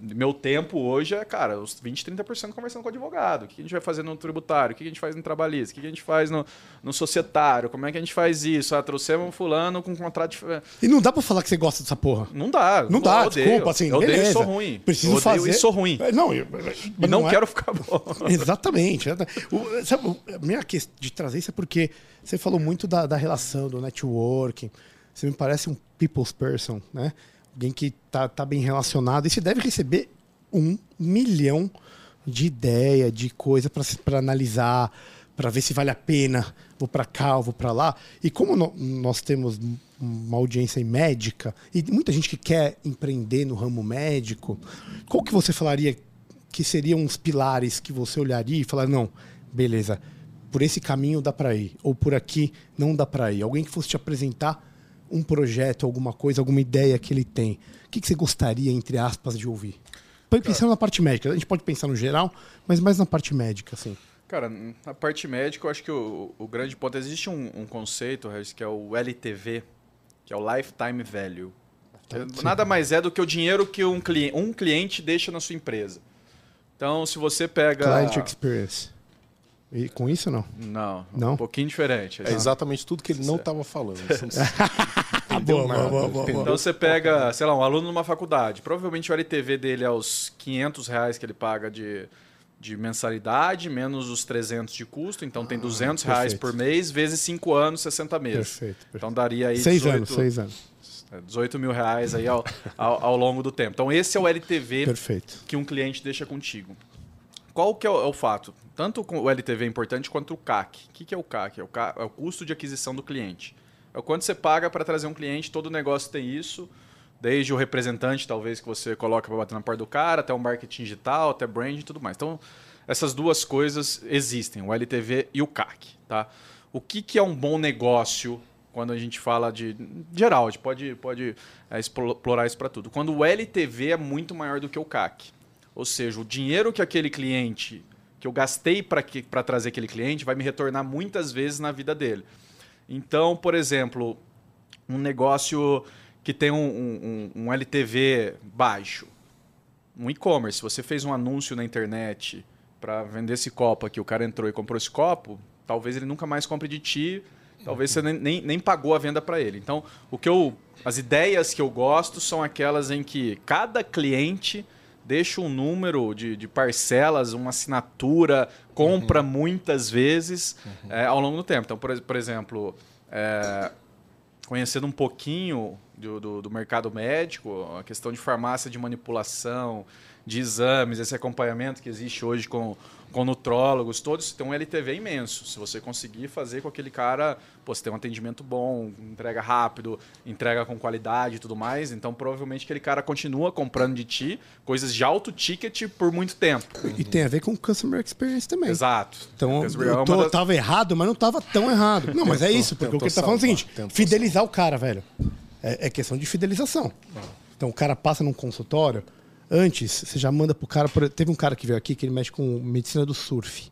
Meu tempo hoje é, cara, os 20, 30% conversando com o advogado. O que a gente vai fazer no tributário? O que a gente faz no trabalhista? O que a gente faz no, no societário? Como é que a gente faz isso? Ah, trouxemos um fulano com contrato de... E não dá pra falar que você gosta dessa porra. Não dá. Não dá, eu odeio. desculpa, assim, Eu odeio beleza. e sou ruim. Preciso eu odeio fazer. e sou ruim. É, Não, eu, E mas não, é- quero ficar bom. Exatamente. O, sabe, a minha questão de trazer isso é porque você falou muito da, da relação, do networking. Você me parece um people's person, né? Alguém que tá, tá bem relacionado. E você deve receber um milhão de ideia, de coisa para analisar, para ver se vale a pena. Vou para cá, vou para lá. E como no- nós temos uma audiência médica e muita gente que quer empreender no ramo médico, qual que você falaria que seriam os pilares que você olharia e falar não, beleza, por esse caminho dá para ir ou por aqui não dá para ir. Alguém que fosse te apresentar um projeto, alguma coisa, alguma ideia que ele tem. O que, que você gostaria, entre aspas, de ouvir? Pensando na parte médica, a gente pode pensar no geral, mas mais na parte médica, assim. Cara, na parte médica, eu acho que o, o grande ponto... Existe um, um conceito, Regis, que é o LTV, que é o Lifetime Value. Que Nada mais é do que o dinheiro que um, cli um cliente deixa na sua empresa. Então, se você pega... Client experience. E com isso, não? Não, Não? um pouquinho diferente. É exatamente tudo que ele não estava falando. Boa, nada, boa, boa, boa? Então você pega, sei lá, um aluno numa faculdade. Provavelmente o LTV dele é os 500 reais que ele paga de, de mensalidade, menos os 300 de custo. Então tem 200 reais perfeito. por mês, vezes 5 anos, 60 meses. Perfeito, perfeito. Então daria aí Seis 18, anos, seis anos. é, 18 mil reais aí ao, ao, ao longo do tempo. Então esse é o LTV Perfeito. que um cliente deixa contigo. Qual que é o, é o fato? Tanto o LTV é importante quanto o CAC. O que, que é o CAC? É o, ca- é o custo de aquisição do cliente. É o quanto você paga para trazer um cliente, todo negócio tem isso, desde o representante, talvez, que você coloca para bater na porta do cara, até o marketing digital, até brand e tudo mais. Então, essas duas coisas existem, o LTV e o CAC. Tá? O que, que é um bom negócio quando a gente fala de. Geral, a gente pode, pode é, explo- explorar isso para tudo. Quando o LTV é muito maior do que o CAC. Ou seja, o dinheiro que aquele cliente, que eu gastei para trazer aquele cliente, vai me retornar muitas vezes na vida dele. Então, por exemplo, um negócio que tem um, um- um- LTV baixo, um e-commerce, você fez um anúncio na internet para vender esse copo aqui, o cara entrou e comprou esse copo, talvez ele nunca mais compre de ti. Talvez você nem, nem, nem pagou a venda para ele. Então, o que eu, as ideias que eu gosto são aquelas em que cada cliente deixa um número de, de parcelas, uma assinatura, compra muitas vezes é, ao longo do tempo. Então, por, por exemplo, é, conhecendo um pouquinho do, do, do mercado médico, a questão de farmácia de manipulação, de exames, esse acompanhamento que existe hoje com, com nutrólogos, todos tem um LTV imenso. Se você conseguir fazer com aquele cara, pô, você tem um atendimento bom, entrega rápido, entrega com qualidade e tudo mais, então provavelmente aquele cara continua comprando de ti coisas de alto ticket por muito tempo. E tem a ver com customer experience também. Exato. Então, é eu uma tô, das- tava errado, mas não tava tão errado. Não, mas é isso, porque o que ele tá falando é o seguinte: fidelizar o cara, velho. É, é questão de fidelização. Então, o cara passa num consultório, antes, você já manda pro cara. Teve um cara que veio aqui que ele mexe com medicina do surf.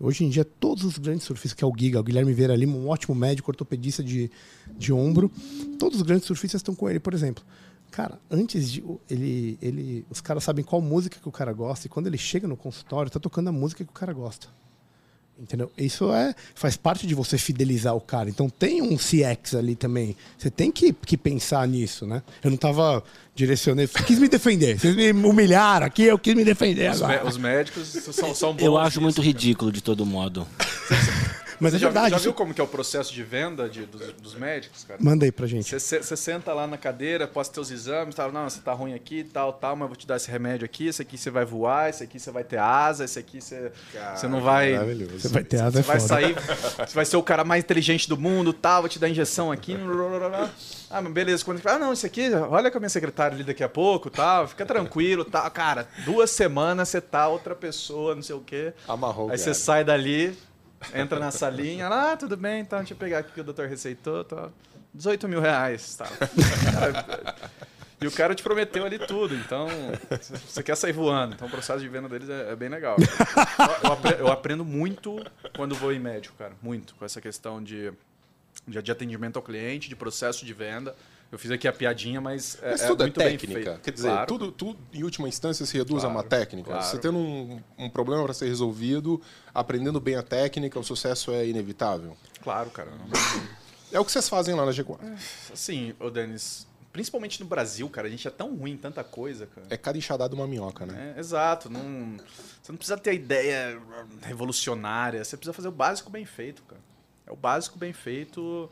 Hoje em dia, todos os grandes surfistas, que é o Giga, o Guilherme Vieira Lima, um ótimo médico, ortopedista de, de ombro, todos os grandes surfistas estão com ele, por exemplo. Cara, antes de. Ele, ele, os caras sabem qual música que o cara gosta, e quando ele chega no consultório, tá tocando a música que o cara gosta. Entendeu? Isso é faz parte de você fidelizar o cara. Então tem um CX ali também. Você tem que, que pensar nisso, né? Eu não tava direcionando, quis me defender. Vocês me humilharam aqui, eu quis me defender Os, agora. os médicos são, são bons Eu acho muito cara. ridículo de todo modo. Mas Você é já, verdade. já isso- viu como que é o processo de venda de- dos, dos médicos, cara? Manda aí pra gente. Você, você- você senta lá na cadeira, posta teus exames, tal, não, você tá ruim aqui, tal, tal, mas eu vou te dar esse remédio aqui, esse aqui você vai voar, esse aqui você vai ter asa, esse aqui você, você não vai... Maravilhoso. Você vai ter asa, é Você vai foda. sair, você vai ser o cara mais inteligente do mundo, tal, vou te dar injeção aqui. Ah, mas beleza. Quando... Ah, não, isso aqui, olha com a minha secretária ali daqui a pouco, tal, fica tranquilo, tal. Cara, duas semanas você tá outra pessoa, não sei o quê. Amarrou o Aí você cara. sai dali, entra na salinha, ah, tudo bem, então, deixa eu pegar aqui que o doutor receitou, tá. 18 mil reais, tá. E o cara te prometeu ali tudo, então você quer sair voando. Então o processo de venda deles é, é bem legal. Eu, eu apre- eu aprendo muito quando vou em médico, cara. Muito com essa questão de, de atendimento ao cliente, de processo de venda. Eu fiz aqui a piadinha, mas é, Mas é tudo é muito bem técnica. feito. Quer dizer, Claro. tudo, tudo, em última instância, se reduz a uma Claro, técnica. claro. Você tendo um, um problema para ser resolvido, aprendendo bem a técnica, o sucesso é inevitável. Claro, cara. É o que vocês fazem lá na G4. Assim, ô Denis, principalmente no Brasil, cara, a gente é tão ruim em tanta coisa, cara. É cada enxadada uma minhoca, né? É, exato. Não, você não precisa ter a ideia revolucionária. Você precisa fazer o básico bem feito, cara. É o básico bem feito.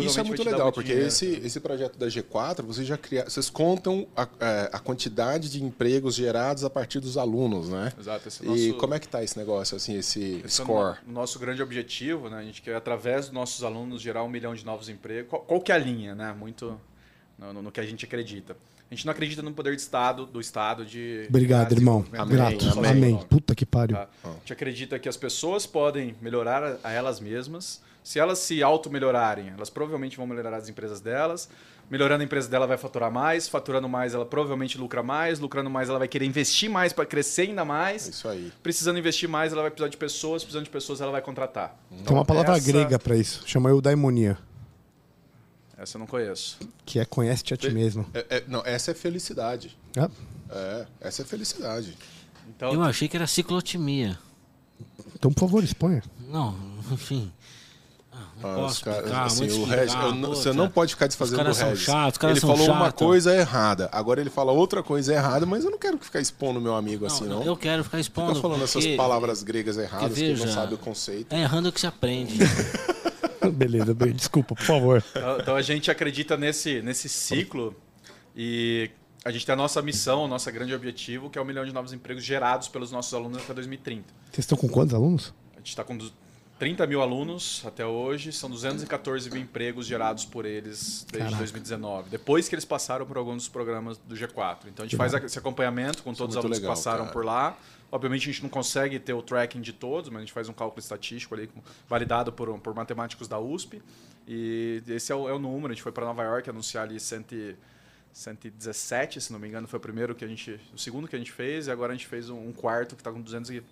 Isso é muito legal, porque dinheiro, esse, esse projeto da G4, vocês já criaram, vocês contam a, é, a quantidade de empregos gerados a partir dos alunos, né? Exato, esse é E nosso- como é que tá esse negócio, assim, esse, Esse é o score? no- nosso grande objetivo, né? A gente quer, através dos nossos alunos, gerar um milhão de novos empregos. Qual, qual que é a linha, né? Muito no, no- no que a gente acredita. A gente não acredita no poder de Estado, do Estado de... Obrigado, irmão. desenvolvimento Grato. Amém. sozinho. Puta que pariu. Tá? A gente acredita que as pessoas podem melhorar a, a elas mesmas. Se elas se auto-melhorarem, elas provavelmente vão melhorar as empresas delas. Melhorando a empresa dela, vai faturar mais. Faturando mais, ela provavelmente lucra mais. Lucrando mais, ela vai querer investir mais para crescer ainda mais. Isso aí. Precisando investir mais, ela vai precisar de pessoas. Precisando de pessoas, ela vai contratar. Tem uma palavra essa- grega pra isso. Chama eudaimonia. Essa eu não conheço. Que é conhece-te a ti mesmo. É- é- não, essa é felicidade. Ah, É, essa é felicidade. Então, Eu achei que era ciclotimia. então, por favor, exponha. Não, enfim. Ah, não Ah, posso os caras, explicar, assim, o explicar, Regis, eu não- você puta. não pode ficar desfazendo do são Regis. os caras ele são falou uma chatos. coisa errada, agora ele fala outra coisa errada, mas eu não quero ficar expondo meu amigo assim, não. Eu quero ficar expondo. Fica falando essas porque- palavras gregas erradas que ele não veja, sabe o conceito. É errando que se aprende. Beleza, bem, desculpa, por favor. Então, então a gente acredita nesse, nesse ciclo e a gente tem a nossa missão, o nosso grande objetivo, que é um milhão de novos empregos gerados pelos nossos alunos até 2030. Vocês estão com quantos alunos? A gente está com 30 mil alunos até hoje, são 214 mil empregos gerados por eles desde Caraca. 2019, depois que eles passaram por alguns dos programas do G4. Então a gente faz esse acompanhamento com todos os alunos legal, que passaram cara. por lá. Obviamente a gente não consegue ter o tracking de todos, mas a gente faz um cálculo estatístico ali, validado por, por matemáticos da USP. E esse é o, é o número. A gente foi para Nova York anunciar ali 100, e- 117, se não me engano, foi o primeiro que a gente. O segundo que a gente fez, e agora a gente fez um, um quarto que está com 200 e,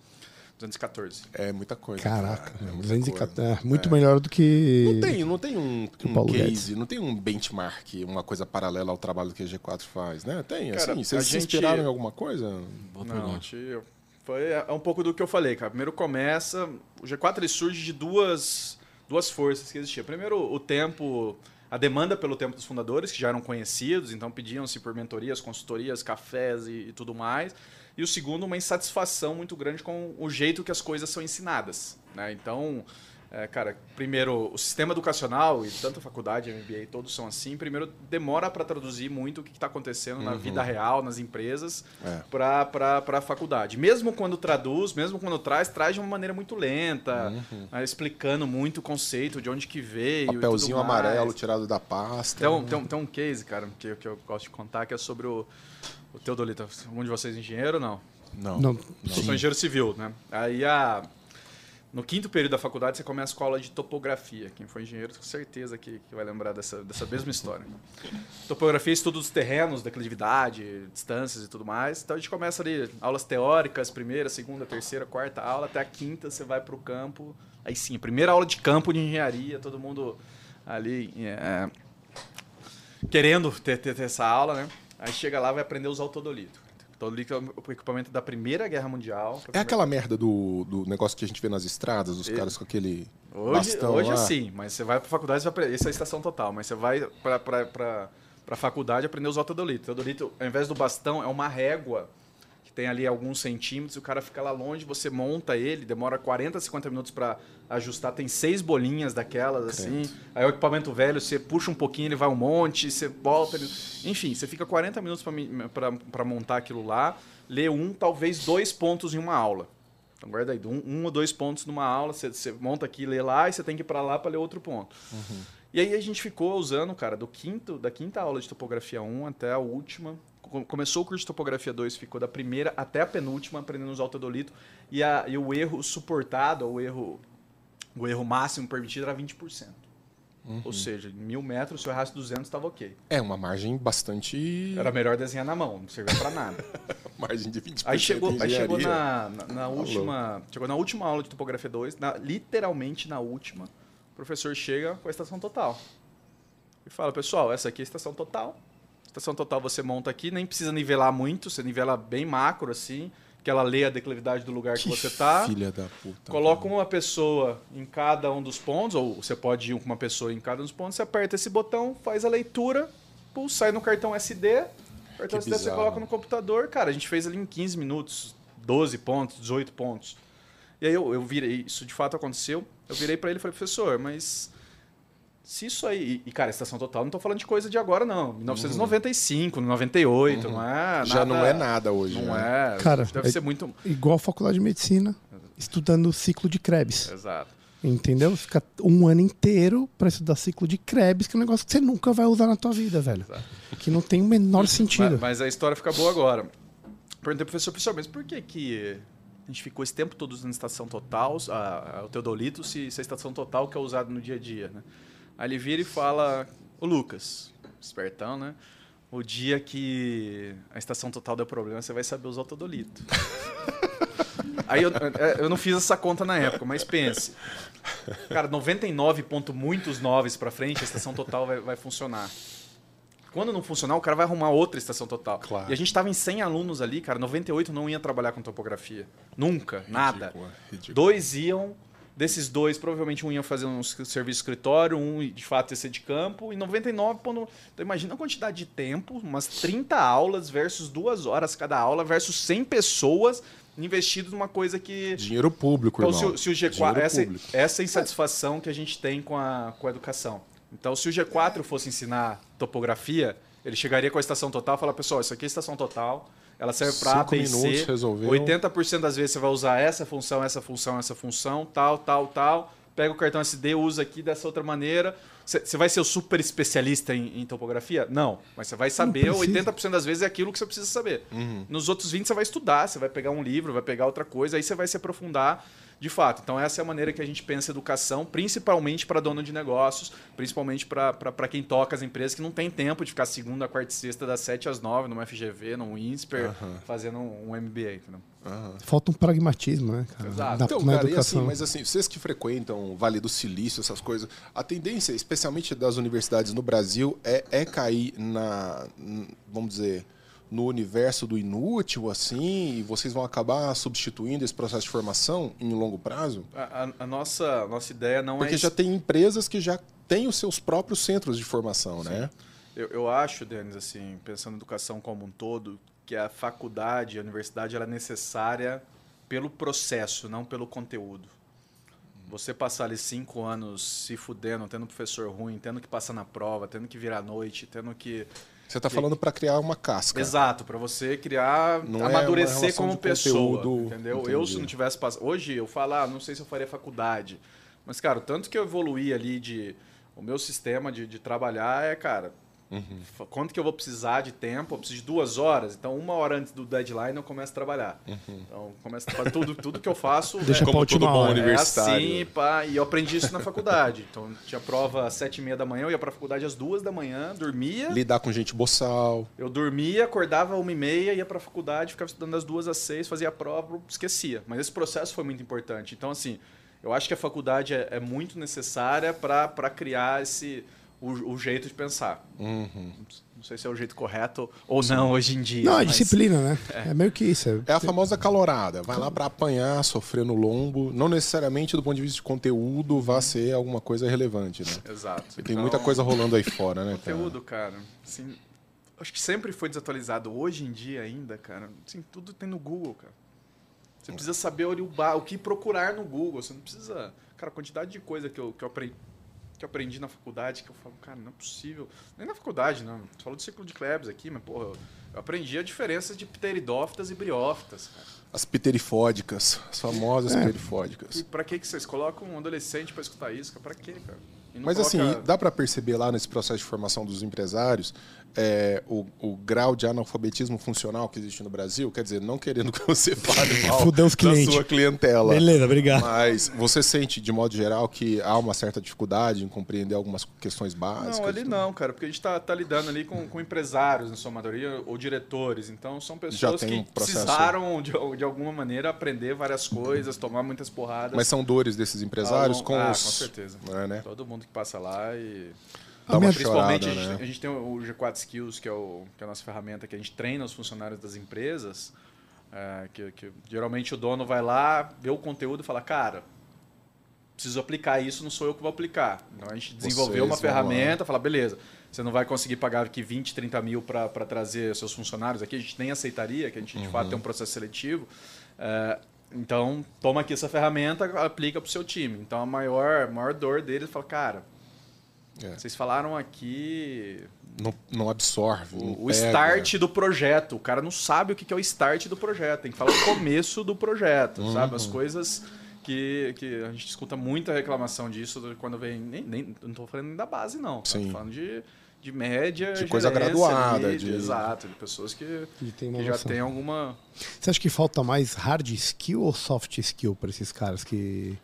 214. É muita coisa. Caraca, cara, é muita 214, coisa. é, muito melhor do que. Não tem, não tem um, um case, Guedes. não tem um benchmark, uma coisa paralela ao trabalho que a G4 faz, né? Tem, Cara, assim, vocês se gente- inspiraram em alguma coisa? Boa Não, tio, foi é um pouco do que eu falei, cara. Primeiro começa, o G4 ele surge de duas, duas forças que existiam. Primeiro, o tempo, a demanda pelo tempo dos fundadores, que já eram conhecidos, então pediam-se por mentorias, consultorias, cafés e, e tudo mais. E o segundo, uma insatisfação muito grande com o jeito que as coisas são ensinadas. Né? Então, é, cara, primeiro, o sistema educacional, e tanto a faculdade, a MBA, todos são assim, primeiro demora para traduzir muito o que está acontecendo na vida real, nas empresas, É. para a faculdade. Mesmo quando traduz, mesmo quando traz, traz de uma maneira muito lenta, né, explicando muito o conceito, de onde que veio. Papelzinho amarelo tirado da pasta. Tem um, tem, um, tem um case, cara, que, que eu gosto de contar, que é sobre o, o Teodolito. Um de vocês é engenheiro ou não? Não. Não, Eu sou engenheiro civil, né? Aí a. No quinto período da faculdade você começa com a aula de topografia. Quem for engenheiro, com certeza que, que vai lembrar dessa, dessa mesma história. Topografia é estudo dos terrenos, declividade, distâncias e tudo mais. Então a gente começa ali, aulas teóricas, primeira, segunda, terceira, quarta aula, até a quinta você vai para o campo. Aí sim, a primeira aula de campo de engenharia, todo mundo ali é, querendo ter, ter, ter essa aula, né? Aí chega lá vai aprender a usar o todolito. Todolito é o equipamento da Primeira Guerra Mundial. É aquela merda do, do negócio que a gente vê nas estradas, dos E- caras com aquele Hoje, bastão hoje lá. sim, mas você vai pra faculdade, você vai aprender. Essa é a estação total, mas você vai pra, pra, pra, pra faculdade aprender a usar o teodolito. O teodolito, ao invés do bastão, é uma régua tem ali alguns centímetros, o cara fica lá longe, você monta ele, demora 40, 50 minutos pra ajustar, tem seis bolinhas daquelas, assim. Aí o equipamento velho, você puxa um pouquinho, ele vai um monte, você volta. Ele... Enfim, você fica 40 minutos pra montar aquilo lá, lê um, talvez dois pontos em uma aula. Então guarda aí, um, um ou dois pontos numa aula, você, você monta aqui, lê lá, e você tem que ir para lá para ler outro ponto. E aí a gente ficou usando, cara, do quinto, da quinta aula de topografia 1 até a última. Co- Começou o curso de topografia 2, ficou da primeira até a penúltima, aprendendo a usar o teodolito. E, a, e o erro suportado, o erro, o erro máximo permitido era 20%. Ou seja, em mil metros, se eu errasse 200, estava ok. É uma margem bastante. Era melhor desenhar na mão, não servia para nada. margem de 20%. Aí chegou, aí chegou na, na, na última. Chegou na última aula de topografia 2, na- literalmente na última, o professor chega com a estação total. E fala, pessoal, essa aqui é a estação total. Estação total você monta aqui, nem precisa nivelar muito, você nivela bem macro, assim, que ela lê a declividade do lugar que, você tá. Filha da puta. Coloca uma pessoa em cada um dos pontos, ou você pode ir com uma pessoa em cada um dos pontos, você aperta esse botão, faz a leitura, pum, sai no cartão SD, cartão Que SD você bizarro. coloca no computador, cara, a gente fez ali em 15 minutos, 12 pontos, 18 pontos. E aí eu, eu virei, isso de fato aconteceu, eu virei pra ele e falei, professor, mas se isso aí, e cara, estação total, não tô falando de coisa de agora não, 1995, 98, não é Já não é nada hoje. Não né? é, Cara, deve é- ser muito... igual a faculdade de medicina, estudando o ciclo de Krebs. Exato. Entendeu? Fica um ano inteiro pra estudar ciclo de Krebs, que é um negócio que você nunca vai usar na tua vida, velho. Que não tem o menor sentido. Mas, mas a história fica boa agora. Perguntei pro professor, professor, mas por que, que a gente ficou esse tempo todo usando estação total, a, a- o teodolito, se, se a estação total que é usada no dia a dia, né? Aí ele vira e fala, ô Lucas, espertão, né? O dia que a estação total der problema, você vai saber usar o teodolito. Aí eu, é, eu não fiz essa conta na época, mas pense. Cara, 99 ponto muitos noves pra frente, a estação total vai, vai funcionar. Quando não funcionar, o cara vai arrumar outra estação total. Claro. E a gente tava em 100 alunos ali, cara, 98 não ia trabalhar com topografia. Nunca, nada. Ridículo, ridículo. Dois iam, desses dois, provavelmente um ia fazer um serviço escritório, um de fato ia ser de campo, e 99 ponto... Então imagina a quantidade de tempo, umas 30 aulas versus duas horas cada aula, versus 100 pessoas investido numa coisa que... Dinheiro público, Então, se, irmão. o- se o G4. Dinheiro Essa, público. essa é a insatisfação que a gente tem com a, com a educação. Então, se o G4 fosse ensinar topografia, ele chegaria com a estação total e falar: pessoal, isso aqui é estação total, ela serve para A, B minutos, C. resolveu. 80% das vezes você vai usar essa função, essa função, essa função, tal, tal, tal. Pega o cartão SD, usa aqui dessa outra maneira. Você vai ser o super especialista em, em topografia? Não. Mas você vai saber, precisa. 80% das vezes é aquilo que você precisa saber. Uhum. Nos outros 20 você vai estudar, você vai pegar um livro, vai pegar outra coisa, aí você vai se aprofundar de fato. Então essa é a maneira que a gente pensa educação, principalmente para dono de negócios, principalmente para quem toca as empresas que não tem tempo de ficar segunda, quarta e sexta das 7 às 9 numa FGV, num INSPER, fazendo um, um MBA. Entendeu? Falta um pragmatismo, né, cara? Exato. Na, Então, na cara, e educação. assim, mas assim, vocês que frequentam o Vale do Silício, essas coisas, a tendência, especialmente das universidades no Brasil, é, é cair na, vamos dizer, no universo do inútil, assim, e vocês vão acabar substituindo esse processo de formação em longo prazo? A, a- a nossa, a nossa ideia não Porque é. já tem empresas que já têm os seus próprios centros de formação, né? Eu, eu acho, Denis, assim, pensando em educação como um todo, que a faculdade, a universidade, ela é necessária pelo processo, não pelo conteúdo. Você passar ali cinco anos se fudendo, tendo um professor ruim, tendo que passar na prova, tendo que virar à noite, tendo que. Você está falando para criar uma casca. Exato, para você criar, Não é amadurecer relação como pessoa, conteúdo, entendeu? entendi. Eu se não tivesse passado, hoje eu falo, ah, não sei se eu faria faculdade, mas cara, o tanto que eu evoluí ali de o meu sistema de, de trabalhar é, cara, Uhum. quanto que eu vou precisar de tempo? Eu preciso de duas horas, então uma hora antes do deadline eu começo a trabalhar. Uhum. Então começo a fazer tudo, tudo que eu faço. Deixa é, Como todo bom hora. universitário. é assim, pá, e eu aprendi isso na faculdade. Então tinha prova às sete e meia da manhã, eu ia pra faculdade às duas da manhã, dormia. Lidar com gente boçal. Eu dormia, acordava uma e meia, ia pra faculdade, ficava estudando das duas às seis, fazia a prova, esquecia. Mas esse processo foi muito importante. Então, assim, eu acho que a faculdade é, é muito necessária para criar esse o, o jeito de pensar. Uhum. Não sei se é o jeito correto ou não hoje em dia. Não, é mas- disciplina, né? É. meio que isso. É a famosa calorada. Vai lá para apanhar, sofrer no lombo. Não necessariamente do ponto de vista de conteúdo vai ser alguma coisa relevante, né? Exato. E tem Então, muita coisa rolando aí fora, né? Conteúdo, cara. Assim, acho que sempre foi desatualizado. Hoje em dia ainda, cara, assim, tudo tem no Google, cara. Você precisa saber o, o que procurar no Google. Você não precisa. Cara, a quantidade de coisa que eu, que eu aprendi. Que eu aprendi na faculdade, que eu falo, cara, não é possível. Nem na faculdade, não. Você falou do ciclo de Klebs aqui, mas, porra, eu- eu aprendi a diferença de pteridófitas e briófitas, cara. As pterifódicas, as famosas É. pterifódicas. E pra que, que vocês colocam um adolescente pra escutar isso? cara? Pra quê, cara? Mas assim, coloca- dá para perceber lá nesse processo de formação dos empresários é, o, o grau de analfabetismo funcional que existe no Brasil? Quer dizer, não querendo que você fale mal da clientes. sua clientela. Beleza, obrigado. Mas você sente, de modo geral, que há uma certa dificuldade em compreender algumas questões básicas? Não, ali não, cara, porque a gente tá, tá lidando ali com, com empresários, na sua maioria, ou diretores. Então, são pessoas tem que um processo- precisaram, de, de alguma maneira, aprender várias coisas, tomar muitas porradas. Mas são dores desses empresários ao com ah, os... com certeza. É, né? Todo mundo que passa lá e... Dá uma Principalmente, chorada, a, gente, né? a gente tem o G4 Skills, que é, o, que é a nossa ferramenta, que a gente treina os funcionários das empresas. é, que, que geralmente o dono vai lá, vê o conteúdo e fala, cara, preciso aplicar isso, não sou eu que vou aplicar. Então a gente desenvolveu uma Vocês lá. ferramenta, fala, beleza, você não vai conseguir pagar aqui 20, 30 mil para trazer seus funcionários aqui, a gente nem aceitaria, que a gente de Uhum. fato tem um processo seletivo. É, então, toma aqui essa ferramenta, aplica para o seu time. Então, a maior, maior dor deles fala, cara, É. vocês falaram aqui Não, não absorve. não o, o pega. start do projeto. O cara não sabe o que é o start do projeto. Tem que falar o começo do projeto, sabe? As coisas que, que a gente escuta muita reclamação disso quando vem. Nem, nem, não estou falando nem da base, não. Tá? Sim. Tô falando de, de média. De coisa graduada, ali, de- Exato, de pessoas que, Que tem uma que já tem alguma. Você acha que falta mais hard skill ou soft skill para esses caras que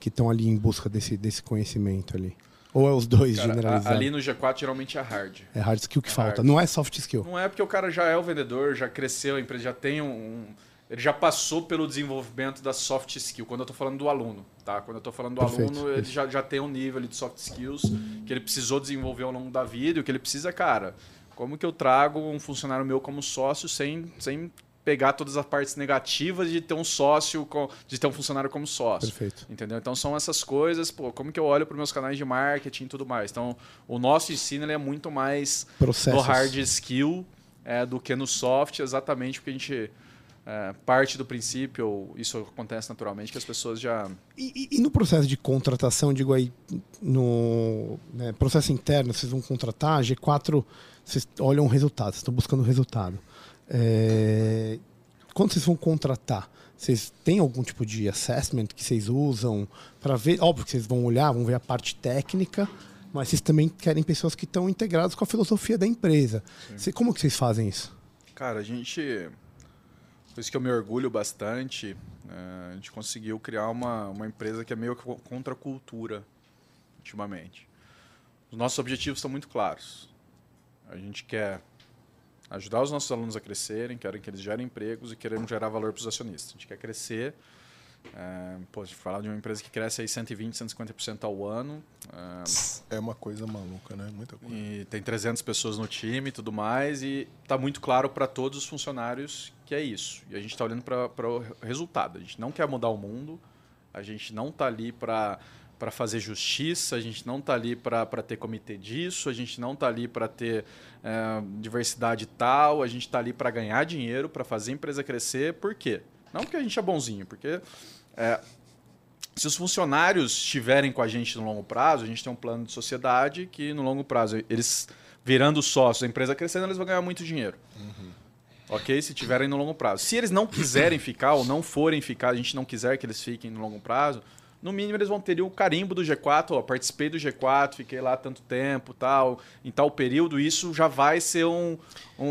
que estão ali em busca desse, desse conhecimento ali? Ou é os dois Cara, generalizados? ali no G4 geralmente é hard. É hard skill que É falta, hard. não é soft skill. Não é porque o cara já é o vendedor, já cresceu, a empresa já tem um. um- ele já passou pelo desenvolvimento da soft skill. Quando eu estou falando do aluno, tá? Quando eu estou falando do Perfeito, aluno, ele já, já tem um nível ali de soft skills que ele precisou desenvolver ao longo da vida. E o que ele precisa, cara, como que eu trago um funcionário meu como sócio sem, sem pegar todas as partes negativas de ter um sócio, com- de ter um funcionário como sócio. Perfeito. Entendeu? Então são essas coisas, pô, como que eu olho para meus canais de marketing e tudo mais. Então, o nosso ensino ele é muito mais Processos. no hard skill é, do que no soft, exatamente porque a gente é, parte do princípio, ou isso acontece naturalmente, que as pessoas já. E, e- e no processo de contratação, digo aí, no né, processo interno, vocês vão contratar, G4, vocês olham o resultado, vocês estão buscando o resultado. É, quando vocês vão contratar, vocês têm algum tipo de assessment que vocês usam para ver? Óbvio que vocês vão olhar, vão ver a parte técnica, mas vocês também querem pessoas que estão integradas com a filosofia da empresa. Cê- como que vocês fazem isso? Cara, a gente. Por isso que eu me orgulho bastante. é, a gente conseguiu criar uma, uma empresa que é meio contra a cultura, ultimamente. Os nossos objetivos são muito claros. A gente quer ajudar os nossos alunos a crescerem, querem que eles gerem empregos e queremos gerar valor para os acionistas. A gente quer crescer É, pô, de falar de uma empresa que cresce aí 120, 150% ao ano. É, É uma coisa maluca, né? Muita coisa. e tem 300 pessoas no time e tudo mais. E tá muito claro para todos os funcionários que é isso. E a gente está olhando para o resultado. A gente não quer mudar o mundo. A gente não tá ali para para fazer justiça, a gente não está ali para ter comitê disso, a gente não está ali para ter é, diversidade tal, a gente está ali para ganhar dinheiro, para fazer a empresa crescer. Por quê? Não porque a gente é bonzinho, porque é, se os funcionários estiverem com a gente no longo prazo, a gente tem um plano de sociedade que no longo prazo eles virando sócios, a empresa crescendo, eles vão ganhar muito dinheiro. Ok? Se tiverem no longo prazo. Se eles não quiserem ficar ou não forem ficar, a gente não quiser que eles fiquem no longo prazo, no mínimo eles vão ter o carimbo do G4, ó, participei do G4, fiquei lá tanto tempo, tal, em tal período, isso já vai ser um, um,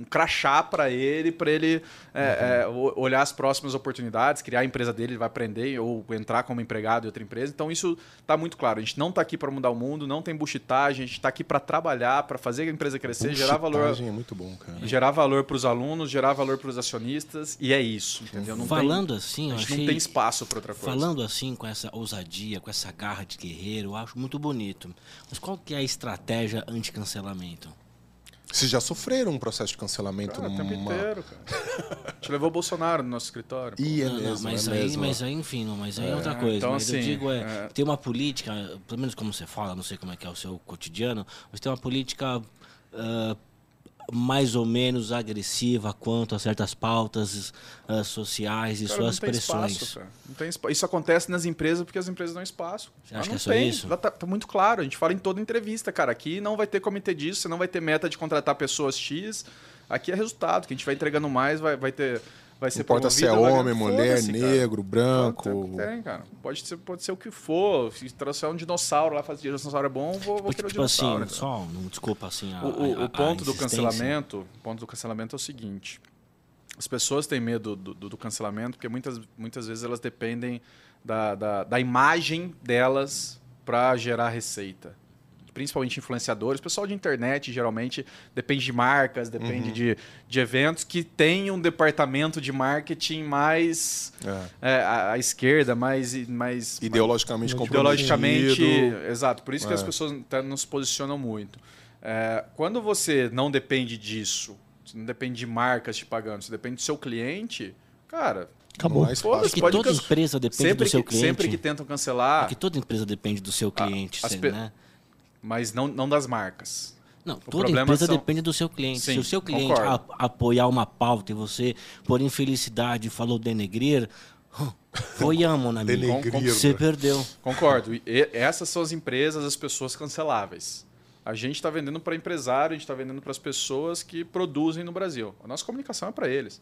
um crachá para ele, para ele é, é, o- olhar as próximas oportunidades, criar a empresa dele, ele vai aprender ou entrar como empregado em outra empresa. Então isso está muito claro. A gente não está aqui para mudar o mundo, não tem buchitagem, a gente está aqui para trabalhar, para fazer a empresa crescer, gerar valor é muito bom, cara. gerar valor para os alunos, gerar valor para os acionistas, e é isso, entendeu? Não Falando tem, assim, a gente achei... não tem espaço para outra coisa. Falando assim, com essa ousadia, com essa garra de guerreiro, eu acho muito bonito. Mas qual que é a estratégia anti-cancelamento? Vocês já sofreram um processo de cancelamento Cara, o tempo numa... inteiro, cara. A gente levou o Bolsonaro no nosso escritório. Ih, é não, mesmo, mas, é aí, mesmo. mas aí, enfim, não, mas aí é outra coisa. então, mas eu assim, digo, é, é. tem uma política, pelo menos como você fala, não sei como é que é o seu cotidiano, mas tem uma política ah, mais ou menos agressiva quanto a certas pautas ah, sociais e Cara, suas não pressões. espaço. Não tem espa- Isso acontece nas empresas porque as empresas dão espaço. Você acha não que é só tem. isso? Lá Tá, tá muito claro. A gente fala em toda entrevista, cara. Aqui não vai ter comitê disso, você não vai ter meta de contratar pessoas X. Aqui é resultado. Que a gente vai entregando mais, vai, vai ter. Vai ser Não importa se é homem, mulher, negro, branco. Tem, cara. Pode ser, pode ser o que for. Se trouxer um dinossauro lá, fazer dinossauro é bom, vou, vou Tipo, querer o tipo assim, dinossauro. entendeu? só, não, desculpa assim, a, O, o- a- o ponto a do cancelamento, o ponto do cancelamento é o seguinte: as pessoas têm medo do, do- do cancelamento porque muitas, muitas vezes elas dependem da, da, da imagem delas para gerar receita. Principalmente influenciadores, o pessoal de internet geralmente depende de marcas, depende de, de eventos que tem um departamento de marketing mais É. é, à, à esquerda, mais, mais Ideologicamente ideologicamente. comprometido. Exato, por isso que É. as pessoas tá- não se posicionam muito. É, quando você não depende disso, você não depende de marcas te pagando, você depende do seu cliente, cara. Acabou. Não há espaço. foda-se, que pode toda can- empresa depende sempre do seu que, cliente. Sempre que tentam cancelar, Porque toda empresa depende do seu cliente, as né? Mas não, não das marcas. Não, toda problema empresa são- depende do seu cliente. Se Sim, o seu cliente a- apoiar uma pauta e você, por infelicidade, falou denegrir, foi amo na minha. Denegrir. Você perdeu. Concordo. E essas são as empresas, as pessoas canceláveis. A gente está vendendo para empresário, a gente está vendendo para as pessoas que produzem no Brasil. A nossa comunicação é para eles.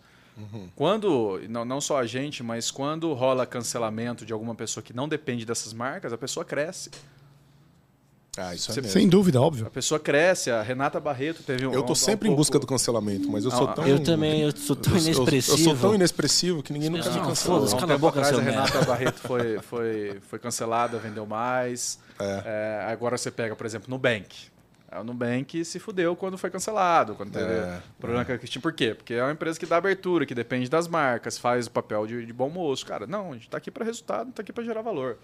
Quando, não, não só a gente, mas quando rola cancelamento de alguma pessoa que não depende dessas marcas, a pessoa cresce. Ah, isso é Você- mesmo. Sem dúvida, óbvio. A pessoa cresce. A Renata Barreto teve um. Eu tô um- sempre um em busca pouco- do cancelamento, mas eu Não, sou tão... Eu também, eu sou tão eu- eu- inexpressivo. Eu, sou tão inexpressivo que ninguém nunca me Não, cancelou. foda-se, um cala a boca, atrás, a Renata Barreto foi, foi, foi cancelada, vendeu mais. É. É, agora você pega, por exemplo, Nubank. É, O Nubank se fudeu quando foi cancelado, quando teve É, problema com a Cristina. Por quê? Porque é uma empresa que dá abertura, que depende das marcas, faz o papel de, de bom moço. Cara, não, a gente está aqui para resultado, está aqui para gerar valor.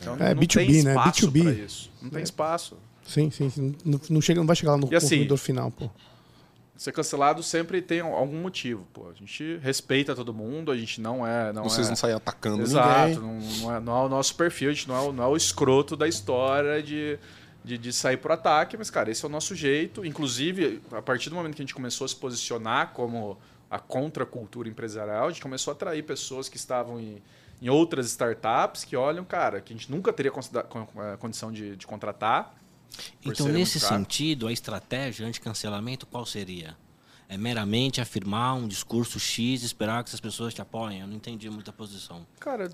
Então, É, não B2B, tem né? espaço B2B. pra isso. Não tem espaço. Sim, sim. sim. Não, não chega, não vai chegar lá no E assim, consumidor final, pô. Ser cancelado sempre tem algum motivo. Pô. A gente respeita todo mundo, a gente não é. Não Vocês é... não saem atacando Exato, ninguém. não, não é, não é o nosso perfil, a gente não é, o- não é o escroto da história de, de, de sair pro ataque, mas, cara, esse é o nosso jeito. Inclusive, a partir do momento que a gente começou a se posicionar como a contracultura empresarial, a gente começou a atrair pessoas que estavam em, em outras startups que olham, cara, que a gente nunca teria eh, condição de, de contratar. Então, nesse sentido, a estratégia anti-cancelamento qual seria? É meramente afirmar um discurso X e esperar que essas pessoas te apoiem? Eu não entendi muita posição. Cara,